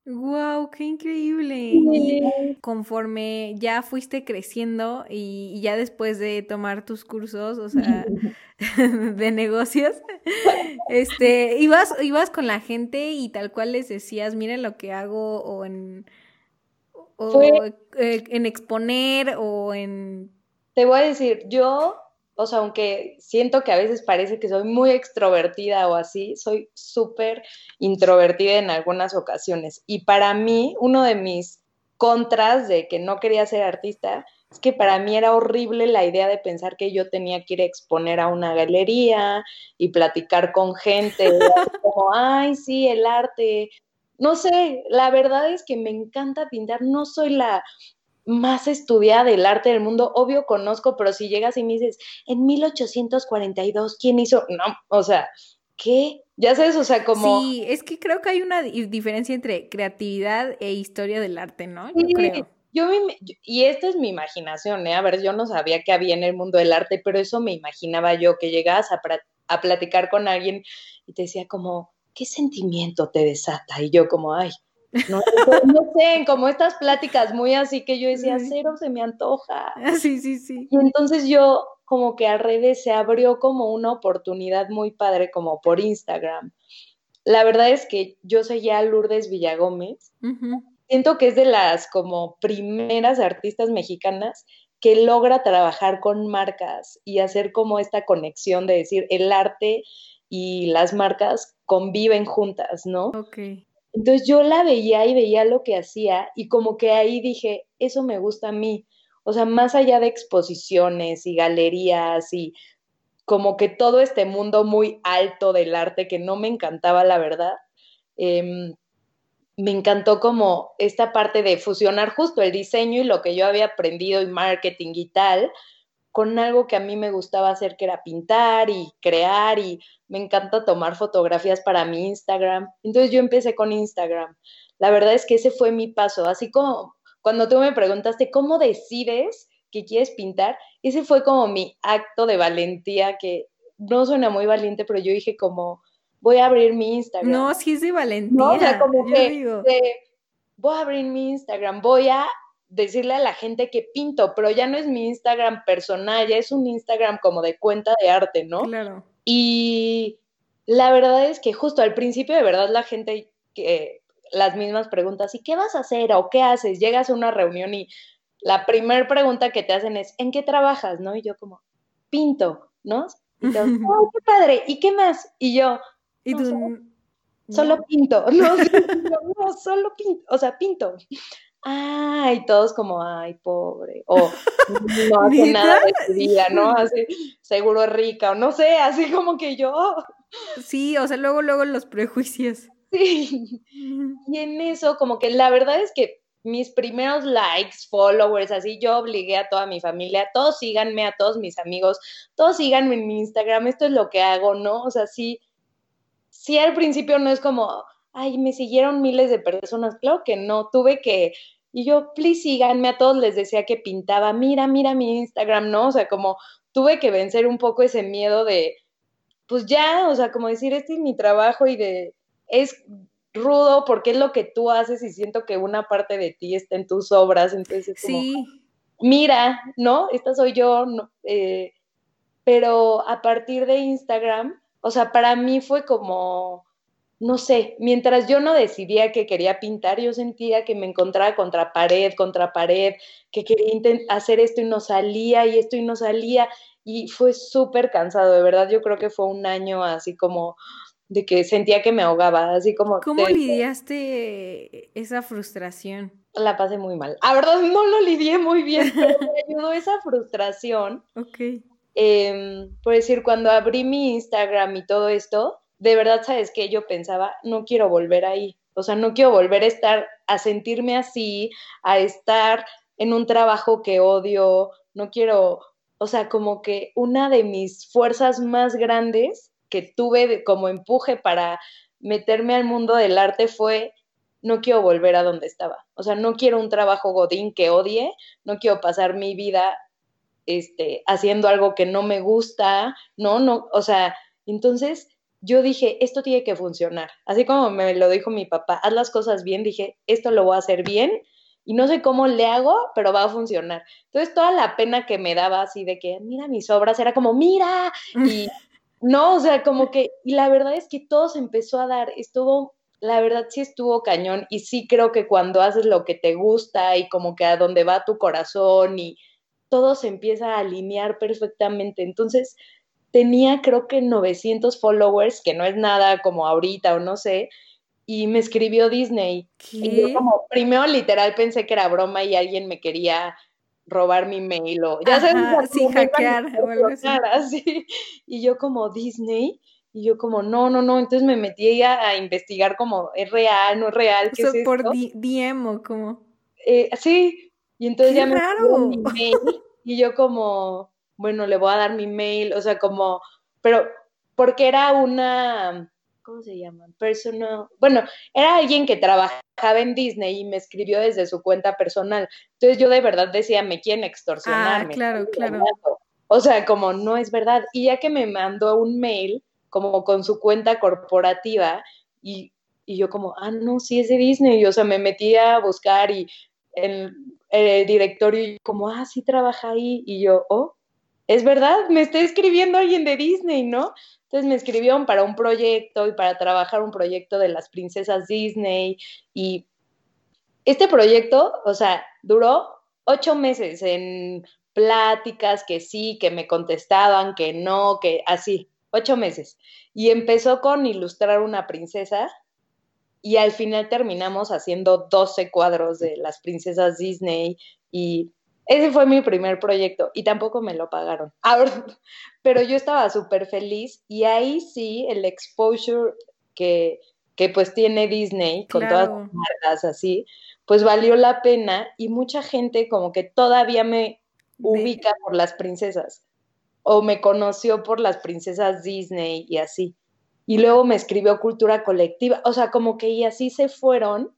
Speaker 2: ¡Wow! ¡Qué increíble! Conforme ya fuiste creciendo y, ya después de tomar tus cursos, o sea, de negocios, este, ibas, ibas con la gente y tal cual les decías, miren lo que hago o en o eh, en exponer o en...
Speaker 1: Te voy a decir, yo, o sea, aunque siento que a veces parece que soy muy extrovertida o así, soy súper introvertida en algunas ocasiones. Y para mí, uno de mis contras de que no quería ser artista es que para mí era horrible la idea de pensar que yo tenía que ir a exponer a una galería y platicar con gente, como, ay, sí, el arte, no sé, la verdad es que me encanta pintar, no soy la más estudiada del arte del mundo, obvio conozco, pero si llegas y me dices, en 1842, ¿quién hizo? No, o sea, ¿qué? Ya sabes, o sea, como...
Speaker 2: Sí, es que creo que hay una diferencia entre creatividad e historia del arte, ¿no? Yo creo.
Speaker 1: Yo y esta es mi imaginación, ¿eh? A ver, yo no sabía que había en el mundo del arte, pero eso me imaginaba yo, que llegabas a, a platicar con alguien y te decía como, ¿qué sentimiento te desata? Y yo como, ay, no, no sé, como estas pláticas muy así que yo decía, cero se me antoja.
Speaker 2: Sí, sí, sí.
Speaker 1: Y entonces yo como que al revés se abrió como una oportunidad muy padre como por Instagram. La verdad es que yo seguía a Lourdes Villagómez. Siento que es de las como primeras artistas mexicanas que logra trabajar con marcas y hacer como esta conexión de decir el arte y las marcas conviven juntas, ¿no?
Speaker 2: Ok.
Speaker 1: Entonces yo la veía y veía lo que hacía y como que ahí dije, eso me gusta a mí. O sea, más allá de exposiciones y galerías y como que todo este mundo muy alto del arte que no me encantaba, la verdad, em, me encantó como esta parte de fusionar justo el diseño y lo que yo había aprendido y marketing y tal, con algo que a mí me gustaba hacer, que era pintar y crear y me encanta tomar fotografías para mi Instagram. Entonces yo empecé con Instagram. La verdad es que ese fue mi paso, así como cuando tú me preguntaste cómo decides que quieres pintar, ese fue como mi acto de valentía que no suena muy valiente, pero yo dije como voy a abrir mi Instagram.
Speaker 2: No, sí es de valentía. No, o sea, como que
Speaker 1: voy a abrir mi Instagram, voy a decirle a la gente que pinto, pero ya no es mi Instagram personal, ya es un Instagram como de cuenta de arte, ¿no?
Speaker 2: Claro.
Speaker 1: Y la verdad es que justo al principio de verdad la gente que las mismas preguntas, ¿y qué vas a hacer o qué haces? Llegas a una reunión y la primera pregunta que te hacen es, ¿en qué trabajas? ¿No? Y yo como, pinto, ¿no? Y yo, ¡ay, qué padre! ¿Y qué más? Y yo,
Speaker 2: ¿Y
Speaker 1: solo, pinto, no, no, solo pinto, o sea, pinto. Ay, todos como, ay, pobre, o no hace nada de su vida, ¿no? Así, seguro es rica, o no sé, así como que yo.
Speaker 2: Sí, o sea, luego, luego los prejuicios.
Speaker 1: Sí. Y en eso, como que la verdad es que mis primeros likes, followers, así yo obligué a toda mi familia, todos síganme, a todos mis amigos, todos síganme en mi Instagram, esto es lo que hago, ¿no? O sea, sí, sí al principio no es como, ay, me siguieron miles de personas, claro que no, tuve que, y yo, please síganme, a todos les decía que pintaba, mira, mira mi Instagram, ¿no? O sea, como tuve que vencer un poco ese miedo de, pues ya, o sea, como decir, este es mi trabajo y de es rudo porque es lo que tú haces y siento que una parte de ti está en tus obras, entonces como,
Speaker 2: sí.
Speaker 1: mira, ¿no? Esta soy yo, no, eh, pero a partir de Instagram, o sea, para mí fue como, no sé, mientras yo no decidía que quería pintar, yo sentía que me encontraba contra pared, contra pared, que quería hacer esto y no salía y esto y no salía y fue súper cansado, de verdad, yo creo que fue un año así como de que sentía que me ahogaba, así como...
Speaker 2: ¿Cómo lidiaste esa frustración?
Speaker 1: La pasé muy mal. A verdad no lo lidié muy bien, pero me ayudó esa frustración.
Speaker 2: Ok.
Speaker 1: Em, por decir, cuando abrí mi Instagram y todo esto, de verdad, ¿sabes qué? Yo pensaba, no quiero volver ahí. O sea, no quiero volver a estar, a sentirme así, a estar en un trabajo que odio, no quiero, o sea, como que una de mis fuerzas más grandes que tuve como empuje para meterme al mundo del arte fue no quiero volver a donde estaba. O sea, no quiero un trabajo godín que odie, no quiero pasar mi vida este, haciendo algo que no me gusta, no, no, o sea, entonces yo dije, esto tiene que funcionar. Así como me lo dijo mi papá, haz las cosas bien, dije, esto lo voy a hacer bien y no sé cómo le hago, pero va a funcionar. Entonces toda la pena que me daba así de que, mira mis obras, era como, mira, y no, o sea, como que, y la verdad es que todo se empezó a dar, estuvo, la verdad sí estuvo cañón y sí creo que cuando haces lo que te gusta y como que a donde va tu corazón y todo se empieza a alinear perfectamente. Entonces, tenía creo que 900 followers, que no es nada como ahorita o no sé, y me escribió Disney. Y yo como, primero literal pensé que era broma y alguien me quería robar mi mail o ya
Speaker 2: sabes, sí, hackear
Speaker 1: así. Y yo como Disney, y yo como, no, no, no, entonces me metí a, a investigar como, ¿es real, no es real? ¿Qué es
Speaker 2: por DM o como...
Speaker 1: Eh, sí, y entonces ya me mi mail y yo como, bueno, le voy a dar mi mail, o sea, como, pero porque era una, ¿cómo se llama? Personal, bueno, era alguien que trabajaba en Disney y me escribió desde su cuenta personal. Entonces yo de verdad decía, me quieren extorsionar.
Speaker 2: Ah, claro, claro.
Speaker 1: O sea, como no es verdad. Y ya que me mandó un mail como con su cuenta corporativa y, y yo como, ah, no, sí es de Disney. Y, o sea, me metí a buscar y en el directorio y como, ah, sí trabaja ahí. Y yo, oh, es verdad, me está escribiendo alguien de Disney, ¿no? Entonces me escribieron para un proyecto y para trabajar un proyecto de las princesas Disney. Y este proyecto, o sea, duró ocho meses en pláticas que sí, que me contestaban, que no, que así, ocho meses. Y empezó con ilustrar una princesa y al final terminamos haciendo 12 cuadros de las princesas Disney y ese fue mi primer proyecto y tampoco me lo pagaron. Ahora, pero yo estaba súper feliz y ahí sí el exposure que, que pues tiene Disney con todas las marcas así, pues valió la pena y mucha gente como que todavía me ubica por las princesas o me conoció por las princesas Disney y así. Y luego me escribió cultura colectiva, o sea, como que y así se fueron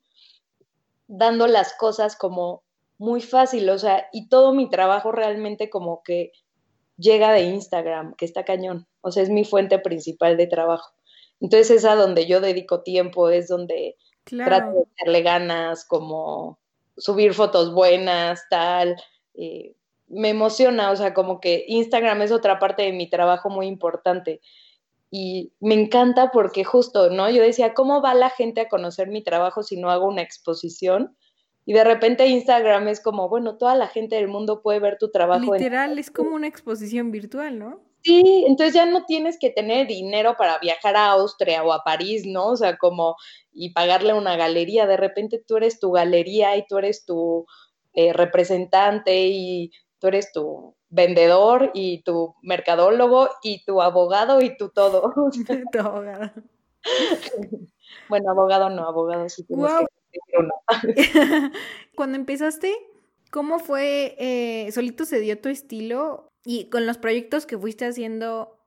Speaker 1: dando las cosas como muy fácil, o sea, y todo mi trabajo realmente como que llega de Instagram, que está cañón, o sea, es mi fuente principal de trabajo. Entonces es a donde yo dedico tiempo, es donde trato de darle ganas, como subir fotos buenas, tal. Eh, me emociona, o sea, como que Instagram es otra parte de mi trabajo muy importante. Y me encanta porque justo, ¿no? Yo decía, ¿cómo va la gente a conocer mi trabajo si no hago una exposición? Y de repente Instagram es como, bueno, toda la gente del mundo puede ver tu trabajo.
Speaker 2: Literal, es como una exposición virtual, ¿no?
Speaker 1: Sí, entonces ya no tienes que tener dinero para viajar a Austria o a París, ¿no? O sea, como y pagarle una galería, de repente tú eres tu galería y tú eres tu eh, representante y tú eres tu vendedor y tu mercadólogo y tu abogado y tu todo. tu abogado. bueno, abogado no, abogado sí
Speaker 2: Cuando empezaste, ¿cómo fue? Eh, ¿Solito se dio tu estilo? Y con los proyectos que fuiste haciendo,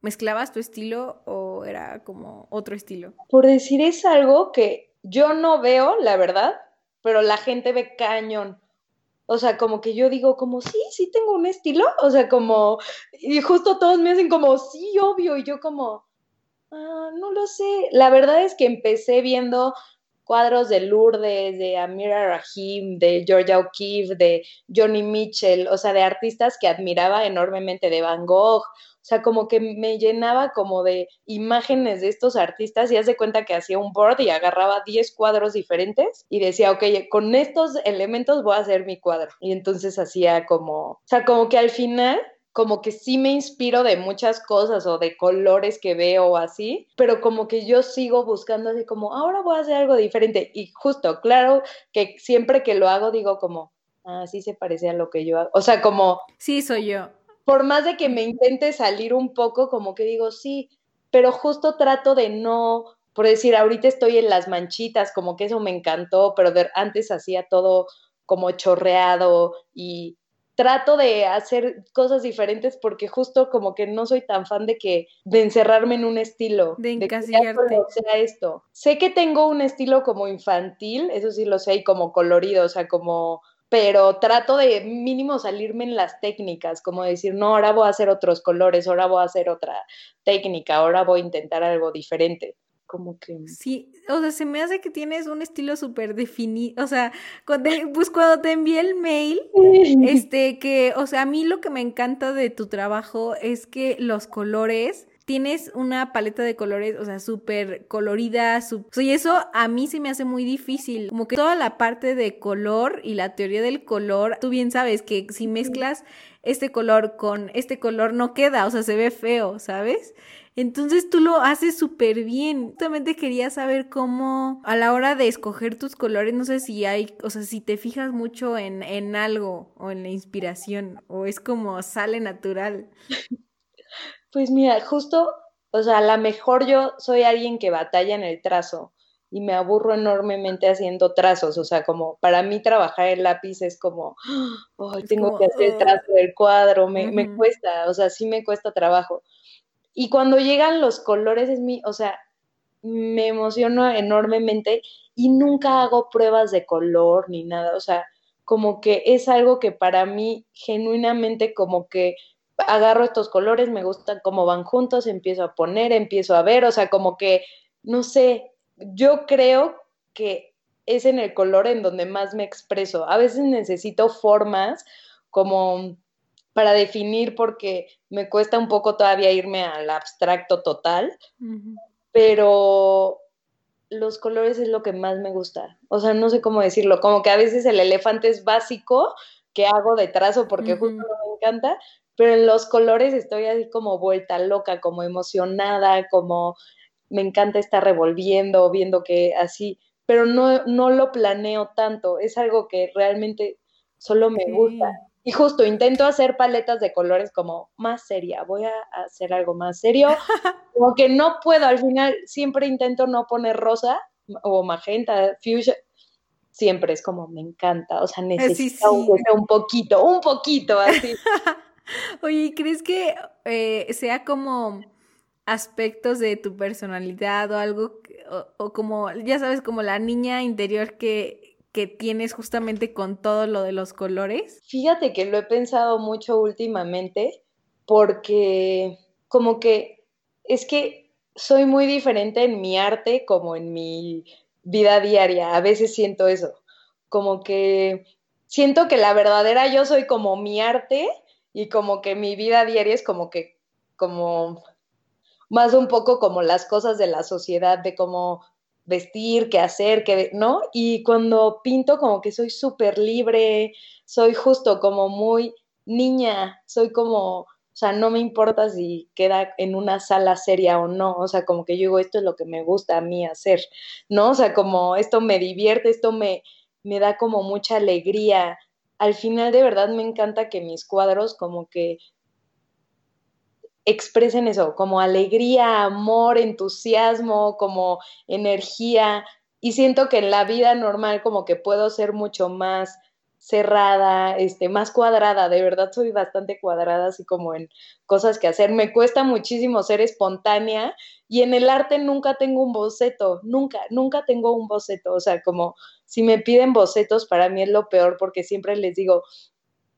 Speaker 2: ¿mezclabas tu estilo o era como otro estilo?
Speaker 1: Por decir, es algo que yo no veo, la verdad, pero la gente ve cañón. O sea, como que yo digo, como, sí, sí tengo un estilo. O sea, como, y justo todos me hacen como, sí, obvio. Y yo como, ah, no lo sé. La verdad es que empecé viendo cuadros de Lourdes, de Amira Rahim, de Georgia O'Keeffe, de Johnny Mitchell, o sea, de artistas que admiraba enormemente, de Van Gogh, o sea, como que me llenaba como de imágenes de estos artistas y hace cuenta que hacía un board y agarraba 10 cuadros diferentes y decía, ok, con estos elementos voy a hacer mi cuadro. Y entonces hacía como, o sea, como que al final como que sí me inspiro de muchas cosas o de colores que veo o así, pero como que yo sigo buscando así como, ahora voy a hacer algo diferente. Y justo, claro que siempre que lo hago digo como, ah, sí se parece a lo que yo hago. O sea, como...
Speaker 2: Sí, soy yo
Speaker 1: por más de que me intente salir un poco, como que digo, sí, pero justo trato de no, por decir, ahorita estoy en las manchitas, como que eso me encantó, pero antes hacía todo como chorreado y trato de hacer cosas diferentes porque justo como que no soy tan fan de que de encerrarme en un estilo
Speaker 2: de encasillarte
Speaker 1: de sea esto sé que tengo un estilo como infantil eso sí lo sé y como colorido o sea como pero trato de mínimo salirme en las técnicas, como decir, no, ahora voy a hacer otros colores, ahora voy a hacer otra técnica, ahora voy a intentar algo diferente. Como que...
Speaker 2: Sí, o sea, se me hace que tienes un estilo súper definido, o sea, cuando pues cuando te envié el mail, este, que, o sea, a mí lo que me encanta de tu trabajo es que los colores tienes una paleta de colores, o sea, súper colorida, y eso a mí se me hace muy difícil, como que toda la parte de color y la teoría del color, tú bien sabes que si mezclas este color con este color no queda, o sea, se ve feo, ¿sabes? Entonces tú lo haces súper bien. Justamente quería saber cómo a la hora de escoger tus colores, no sé si hay, o sea, si te fijas mucho en, en algo o en la inspiración o es como sale natural.
Speaker 1: Pues mira, justo, o sea, a lo mejor yo soy alguien que batalla en el trazo y me aburro enormemente haciendo trazos, o sea, como para mí trabajar el lápiz es como, oh, tengo que hacer el trazo del cuadro, me, me cuesta, o sea, sí me cuesta trabajo. Y cuando llegan los colores es mi, o sea, me emociono enormemente y nunca hago pruebas de color ni nada, o sea, como que es algo que para mí genuinamente como que agarro estos colores, me gustan cómo van juntos, empiezo a poner, empiezo a ver, o sea, como que, no sé, yo creo que es en el color en donde más me expreso. A veces necesito formas como para definir porque me cuesta un poco todavía irme al abstracto total, pero los colores es lo que más me gusta. O sea, no sé cómo decirlo, como que a veces el elefante es básico que hago de trazo porque justo me encanta, pero en los colores estoy así como vuelta loca, como emocionada, como me encanta estar revolviendo, viendo que así, pero no, no lo planeo tanto, es algo que realmente solo me gusta. Y justo intento hacer paletas de colores como más seria, voy a hacer algo más serio, como que no puedo, al final siempre intento no poner rosa o magenta, fuchsia, siempre es como me encanta, o sea, necesito un poquito, un poquito así.
Speaker 2: Oye, ¿crees que eh, sea como aspectos de tu personalidad o algo, o, como, ya sabes, como la niña interior que, que tienes justamente con todo lo de los colores?
Speaker 1: Fíjate que lo he pensado mucho últimamente porque como que es que soy muy diferente en mi arte como en mi vida diaria. A veces siento eso, como que siento que la verdadera yo soy como mi arte y como que mi vida diaria es como que, como más un poco como las cosas de la sociedad, de cómo vestir, qué hacer, qué, ¿no? Y cuando pinto como que soy súper libre, soy justo como muy niña, soy como, o sea, no me importa si queda en una sala seria o no, o sea, como que yo digo, esto es lo que me gusta a mí hacer, ¿no? O sea, como esto me divierte, esto me, me da como mucha alegría, al final de verdad me encanta que mis cuadros como que expresen eso, como alegría, amor, entusiasmo, como energía. Y siento que en la vida normal como que puedo ser mucho más cerrada, este, más cuadrada, de verdad soy bastante cuadrada, así como en cosas que hacer. Me cuesta muchísimo ser espontánea y en el arte nunca tengo un boceto, nunca, nunca tengo un boceto, o sea, como si me piden bocetos, para mí es lo peor porque siempre les digo,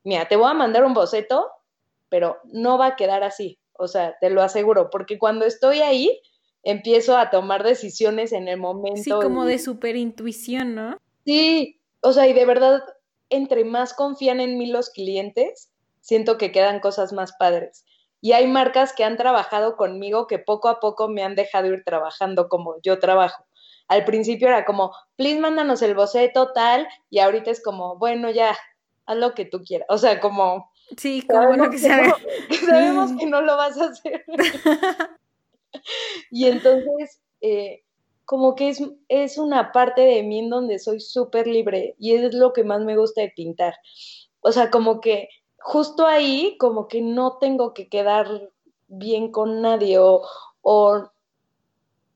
Speaker 1: mira, te voy a mandar un boceto, pero no va a quedar así, o sea, te lo aseguro, porque cuando estoy ahí, empiezo a tomar decisiones en el momento.
Speaker 2: Sí, como de super intuición, ¿no?
Speaker 1: Sí, o sea, y de verdad, entre más confían en mí los clientes, siento que quedan cosas más padres. Y hay marcas que han trabajado conmigo que poco a poco me han dejado ir trabajando como yo trabajo al principio era como, please mándanos el boceto tal, y ahorita es como, bueno, ya, haz lo que tú quieras. O sea, como...
Speaker 2: Sí, como lo que, sea.
Speaker 1: sabemos que no lo vas a hacer. y entonces, eh, como que es, es una parte de mí en donde soy súper libre y es lo que más me gusta de pintar. O sea, como que justo ahí, como que no tengo que quedar bien con nadie o, o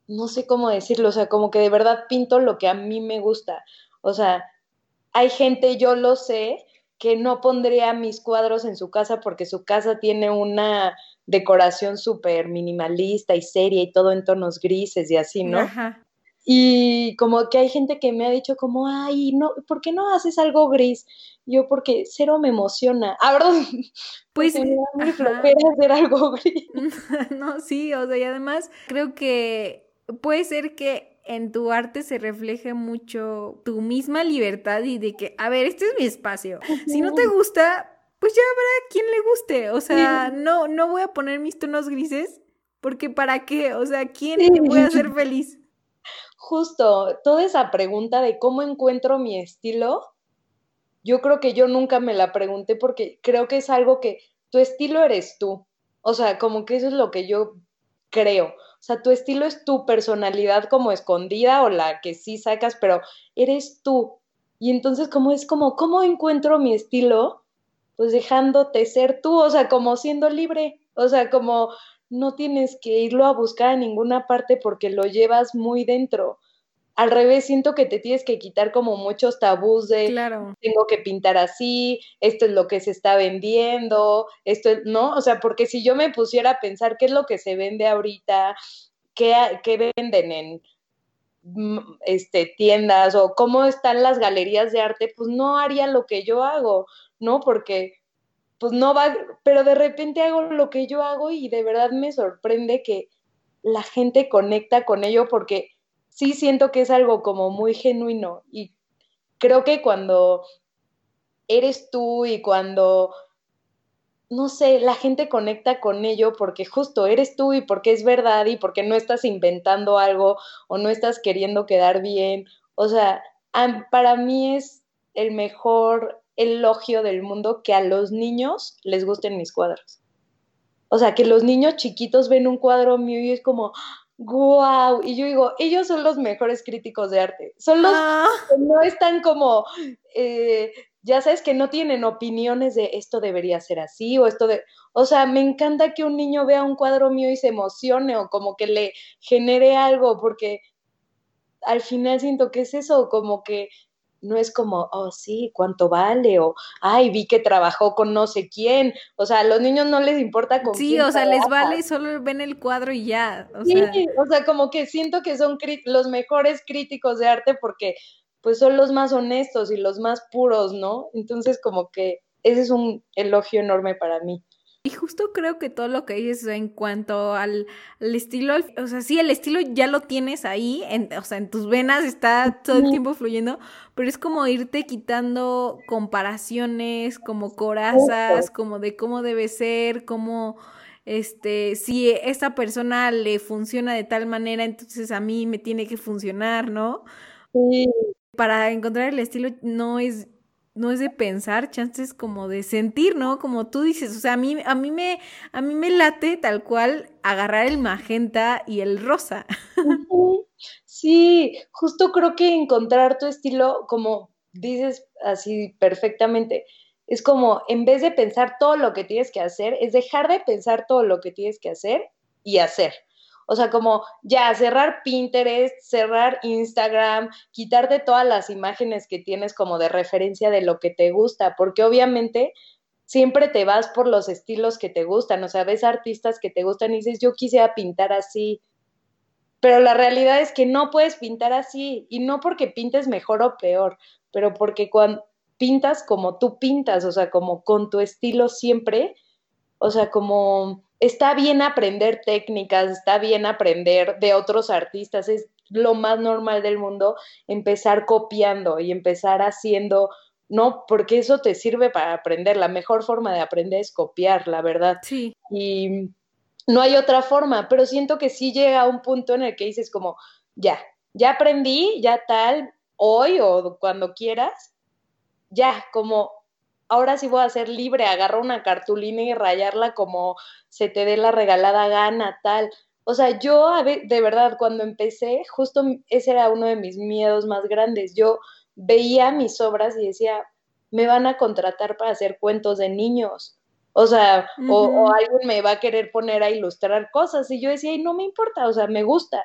Speaker 1: no sé cómo decirlo, o sea, como que de verdad pinto lo que a mí me gusta. O sea, hay gente, yo lo sé, que no pondría mis cuadros en su casa porque su casa tiene una decoración súper minimalista y seria y todo en tonos grises y así, ¿no? Ajá. Y como que hay gente que me ha dicho como, ay, no, ¿por qué no haces algo gris? Yo porque cero me emociona. Ah, ¿verdad? Pues me da hacer algo gris.
Speaker 2: no, sí, o sea, y además creo que puede ser que en tu arte se refleje mucho tu misma libertad y de que, a ver, este es mi espacio. Si no te gusta, pues ya habrá quien le guste. O sea, no, no voy a poner mis tonos grises porque ¿para qué? O sea, ¿quién te puede hacer feliz?
Speaker 1: Justo, toda esa pregunta de cómo encuentro mi estilo, yo creo que yo nunca me la pregunté porque creo que es algo que tu estilo eres tú. O sea, como que eso es lo que yo creo. Sea, tu estilo es tu personalidad como escondida o la que sí sacas, pero eres tú. Y entonces, como es como, ¿cómo encuentro mi estilo? Pues dejándote ser tú, o sea, como siendo libre, o sea, como no tienes que irlo a buscar en ninguna parte porque lo llevas muy dentro. Al revés, siento que te tienes que quitar como muchos tabús de
Speaker 2: claro.
Speaker 1: tengo que pintar así, esto es lo que se está vendiendo, esto es, ¿no? O sea, porque si yo me pusiera a pensar qué es lo que se vende ahorita, qué, qué venden en mm, este, tiendas o cómo están las galerías de arte, pues no haría lo que yo hago, ¿no? Porque pues no va, pero de repente hago lo que yo hago y de verdad me sorprende que la gente conecta con ello porque sí siento que es algo como muy genuino y creo que cuando eres tú y cuando, no sé, la gente conecta con ello porque justo eres tú y porque es verdad y porque no estás inventando algo o no estás queriendo quedar bien. O sea, para mí es el mejor elogio del mundo que a los niños les gusten mis cuadros. O sea, que los niños chiquitos ven un cuadro mío y es como, ¡Guau! Y yo digo, ellos son los mejores críticos de arte. Son los ah. que no están como, eh, ya sabes, que no tienen opiniones de esto debería ser así o esto de... O sea, me encanta que un niño vea un cuadro mío y se emocione o como que le genere algo, porque al final siento que es eso, como que no es como, oh, sí, ¿cuánto vale? O, ay, vi que trabajó con no sé quién. O sea, a los niños no les importa con
Speaker 2: Sí, o sea, les vale y solo ven el cuadro y ya.
Speaker 1: O sí, o sea, como que siento que son los mejores críticos de arte porque pues son los más honestos y los más puros, ¿no? Entonces, como que ese es un elogio enorme para mí.
Speaker 2: Y justo creo que todo lo que dices en cuanto al, estilo, o sea, sí, el estilo ya lo tienes ahí, en, o sea, en tus venas está todo el tiempo fluyendo, pero es como irte quitando comparaciones, como corazas, como de cómo debe ser, cómo, este, si esta persona le funciona de tal manera, entonces a mí me tiene que funcionar, ¿no? Sí. Para encontrar el estilo no es no es de pensar, chances como de sentir, ¿no? Como tú dices, o sea, a mí, a mí me, a mí me late tal cual agarrar el magenta y el rosa.
Speaker 1: Sí, justo creo que encontrar tu estilo, como dices así perfectamente, es como en vez de pensar todo lo que tienes que hacer, es dejar de pensar todo lo que tienes que hacer y hacer. O sea, como ya cerrar Pinterest, cerrar Instagram, quitarte todas las imágenes que tienes como de referencia de lo que te gusta, porque obviamente siempre te vas por los estilos que te gustan, o sea, ves artistas que te gustan y dices, yo quisiera pintar así, pero la realidad es que no puedes pintar así, y no porque pintes mejor o peor, pero porque cuando pintas como tú pintas, o sea, como con tu estilo siempre, o sea, como está bien aprender técnicas, está bien aprender de otros artistas, es lo más normal del mundo empezar copiando y empezar haciendo, no, porque eso te sirve para aprender. La mejor forma de aprender es copiar, la verdad.
Speaker 2: Sí.
Speaker 1: Y no hay otra forma, pero siento que sí llega a un punto en el que dices como, ya, ya aprendí, ya tal, hoy o cuando quieras, ya, como ahora sí voy a ser libre, agarra una cartulina y rayarla como se te dé la regalada gana, tal. O sea, yo de verdad cuando empecé, justo ese era uno de mis miedos más grandes. Yo veía mis obras y decía, me van a contratar para hacer cuentos de niños. O sea, o, alguien me va a querer poner a ilustrar cosas. Y yo decía, y no me importa, o sea, me gusta.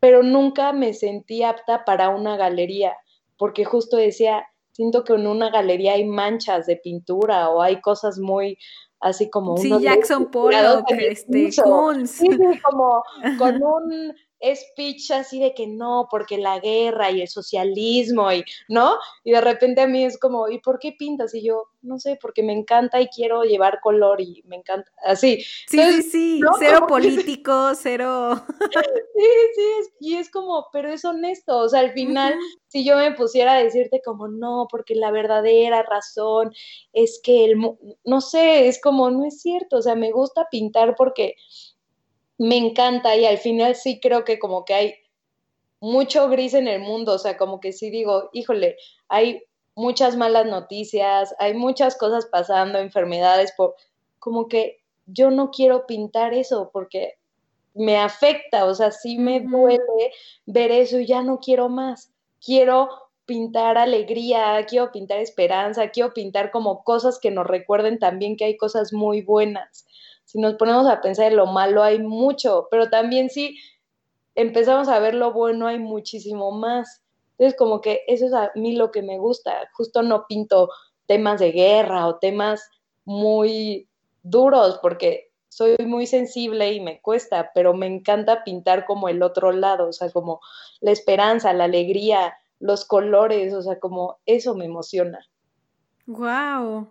Speaker 1: Pero nunca me sentí apta para una galería, porque justo decía, siento que en una galería hay manchas de pintura o hay cosas muy así como
Speaker 2: sí Jackson Pollock este
Speaker 1: sí, como con un speech así de que no, porque la guerra y el socialismo y, ¿no? Y de repente a mí es como, ¿y por qué pintas? Y yo, no sé, porque me encanta y quiero llevar color y me encanta, así.
Speaker 2: Sí, sí, sí, cero político, cero...
Speaker 1: Sí, sí, y es como, pero es honesto, o sea, al final, si yo me pusiera a decirte como, no, porque la verdadera razón es que el, no sé, es como, no es cierto, o sea, me gusta pintar porque me encanta y al final sí creo que como que hay mucho gris en el mundo, o sea, como que sí digo, híjole, hay muchas malas noticias, hay muchas cosas pasando, enfermedades, por, como que yo no quiero pintar eso porque me afecta, o sea, sí me duele ver eso y ya no quiero más. Quiero pintar alegría, quiero pintar esperanza, quiero pintar como cosas que nos recuerden también que hay cosas muy buenas si nos ponemos a pensar en lo malo, hay mucho, pero también sí, empezamos a ver lo bueno, hay muchísimo más. Entonces, como que eso es a mí lo que me gusta. Justo no pinto temas de guerra o temas muy duros, porque soy muy sensible y me cuesta, pero me encanta pintar como el otro lado, o sea, como la esperanza, la alegría, los colores, o sea, como eso me emociona.
Speaker 2: ¡Wow!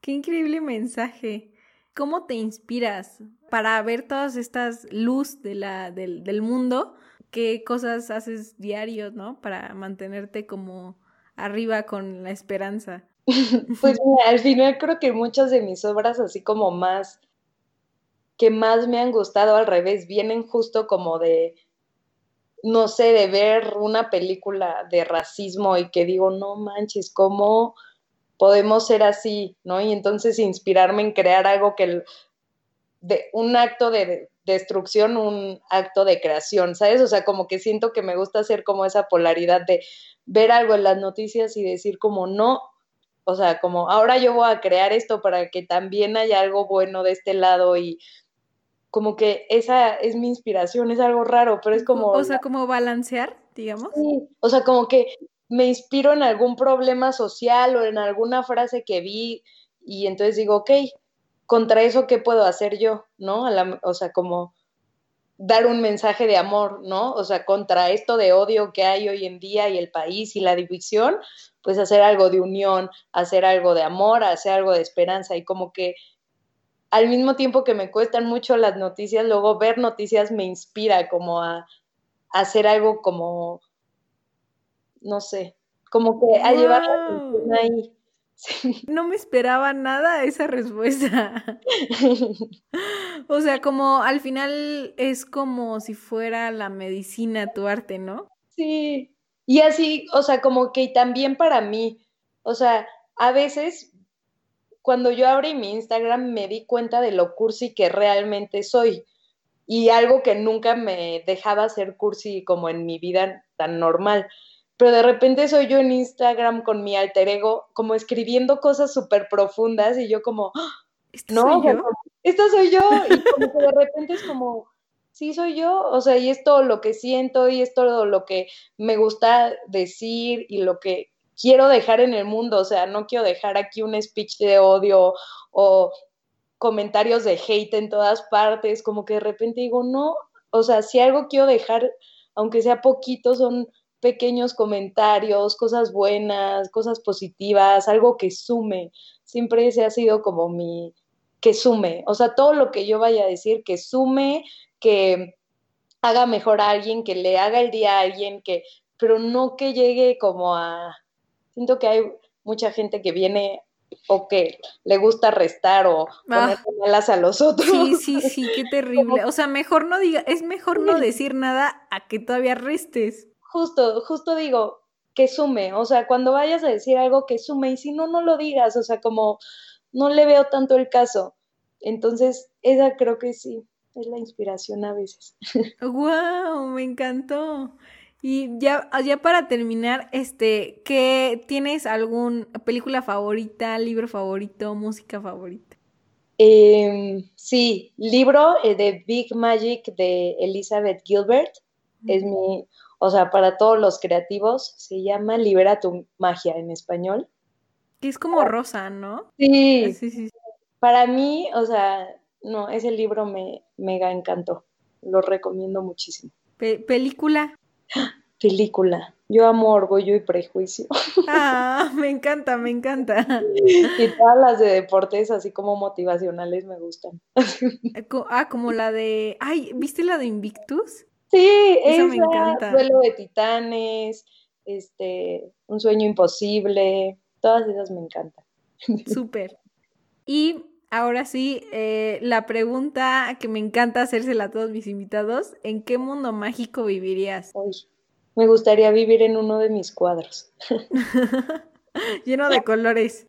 Speaker 2: ¡Qué increíble mensaje! ¿Cómo te inspiras para ver todas estas luz de la, del, del mundo? ¿Qué cosas haces diario, no? Para mantenerte como arriba con la esperanza.
Speaker 1: Pues al final creo que muchas de mis obras, así como más, que más me han gustado al revés, vienen justo como de, no sé, de ver una película de racismo y que digo, no manches, ¿cómo podemos ser así? ¿No? Y entonces inspirarme en crear algo que, de un acto de destrucción, un acto de creación, ¿sabes? O sea, como que siento que me gusta hacer como esa polaridad de ver algo en las noticias y decir como no, o sea, como ahora yo voy a crear esto para que también haya algo bueno de este lado y como que esa es mi inspiración, es algo raro, pero es como...
Speaker 2: O sea, como balancear, digamos.
Speaker 1: Sí, o sea, como que me inspiro en algún problema social o en alguna frase que vi y entonces digo, ok, contra eso, ¿qué puedo hacer yo? ¿No? o sea, como dar un mensaje de amor, ¿no? O sea, contra esto de odio que hay hoy en día y el país y la división, pues hacer algo de unión, hacer algo de amor, hacer algo de esperanza y como que al mismo tiempo que me cuestan mucho las noticias, luego ver noticias me inspira como a, hacer algo como, no sé, como que a llevar la atención ahí.
Speaker 2: No me esperaba nada esa respuesta. o sea, como al final es como si fuera la medicina tu arte, ¿no?
Speaker 1: Sí. Y así, o sea, como que también para mí, o sea, a veces cuando yo abrí mi Instagram me di cuenta de lo cursi que realmente soy y algo que nunca me dejaba ser cursi como en mi vida tan normal pero de repente soy yo en Instagram con mi alter ego, como escribiendo cosas súper profundas y yo como, ¡Ah!
Speaker 2: no, soy yo?
Speaker 1: esta soy yo, y como que de repente es como, sí soy yo, o sea, y es todo lo que siento y es todo lo que me gusta decir y lo que quiero dejar en el mundo, o sea, no quiero dejar aquí un speech de odio o comentarios de hate en todas partes, como que de repente digo, no, o sea, si algo quiero dejar, aunque sea poquito, son pequeños comentarios, cosas buenas, cosas positivas, algo que sume. Siempre ese ha sido como mi, que sume. O sea, todo lo que yo vaya a decir, que sume, que haga mejor a alguien, que le haga el día a alguien, que, pero no que llegue como a, siento que hay mucha gente que viene o que le gusta restar o poner ah. malas a los otros.
Speaker 2: Sí, sí, sí, qué terrible. O sea, mejor no diga, es mejor no decir nada a que todavía restes
Speaker 1: justo, justo digo, que sume, o sea, cuando vayas a decir algo que sume y si no, no lo digas, o sea, como no le veo tanto el caso. Entonces, esa creo que sí, es la inspiración a veces.
Speaker 2: ¡Wow! Me encantó. Y ya, ya para terminar, este, ¿qué tienes algún película favorita, libro favorito, música favorita?
Speaker 1: Em, sí, libro eh, de Big Magic de Elizabeth Gilbert. Es mi, o sea, para todos los creativos, se llama Libera tu magia en español.
Speaker 2: Que es como rosa, ¿no?
Speaker 1: Sí. sí, sí. Para mí, o sea, no, ese libro me mega encantó. Lo recomiendo muchísimo.
Speaker 2: ¿Película?
Speaker 1: Película. Yo amo Orgullo y Prejuicio.
Speaker 2: Ah, me encanta, me encanta.
Speaker 1: Y todas las de deportes, así como motivacionales, me gustan.
Speaker 2: Ah, como la de. Ay, ¿viste la de Invictus?
Speaker 1: Sí, Eso me encanta. Duelo de titanes, este, Un sueño imposible, todas esas me encantan.
Speaker 2: Súper. Y ahora sí, eh, la pregunta que me encanta hacérsela a todos mis invitados, ¿en qué mundo mágico vivirías?
Speaker 1: me gustaría vivir en uno de mis cuadros.
Speaker 2: Lleno de colores.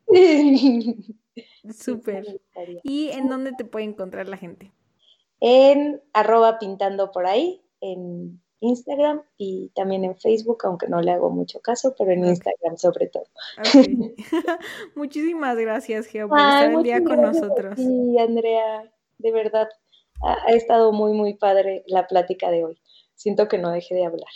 Speaker 2: Súper. ¿Y en dónde te puede encontrar la gente?
Speaker 1: En arroba pintando por ahí, en Instagram y también en Facebook, aunque no le hago mucho caso, pero en Instagram sobre todo.
Speaker 2: Muchísimas gracias, Geo, por estar el día con nosotros.
Speaker 1: Sí, Andrea, de verdad, ha, estado muy, muy padre la plática de hoy. siento que no deje de hablar.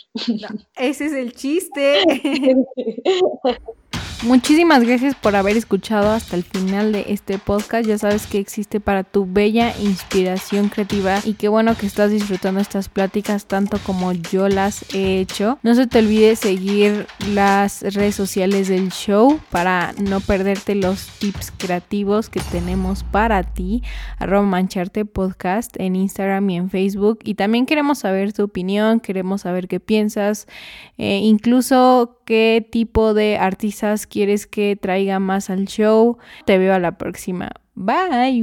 Speaker 2: ese es el chiste. Muchísimas gracias por haber escuchado hasta el final de este podcast. Ya sabes que existe para tu bella inspiración creativa y qué bueno que estás disfrutando estas pláticas tanto como yo las he hecho. No se te olvide seguir las redes sociales del show para no perderte los tips creativos que tenemos para ti. Arroba mancharte podcast en Instagram y en Facebook. Y también queremos saber tu opinión, queremos saber qué piensas, eh, incluso qué tipo de artistas quieres que traiga más al show. Te veo a la próxima. Bye.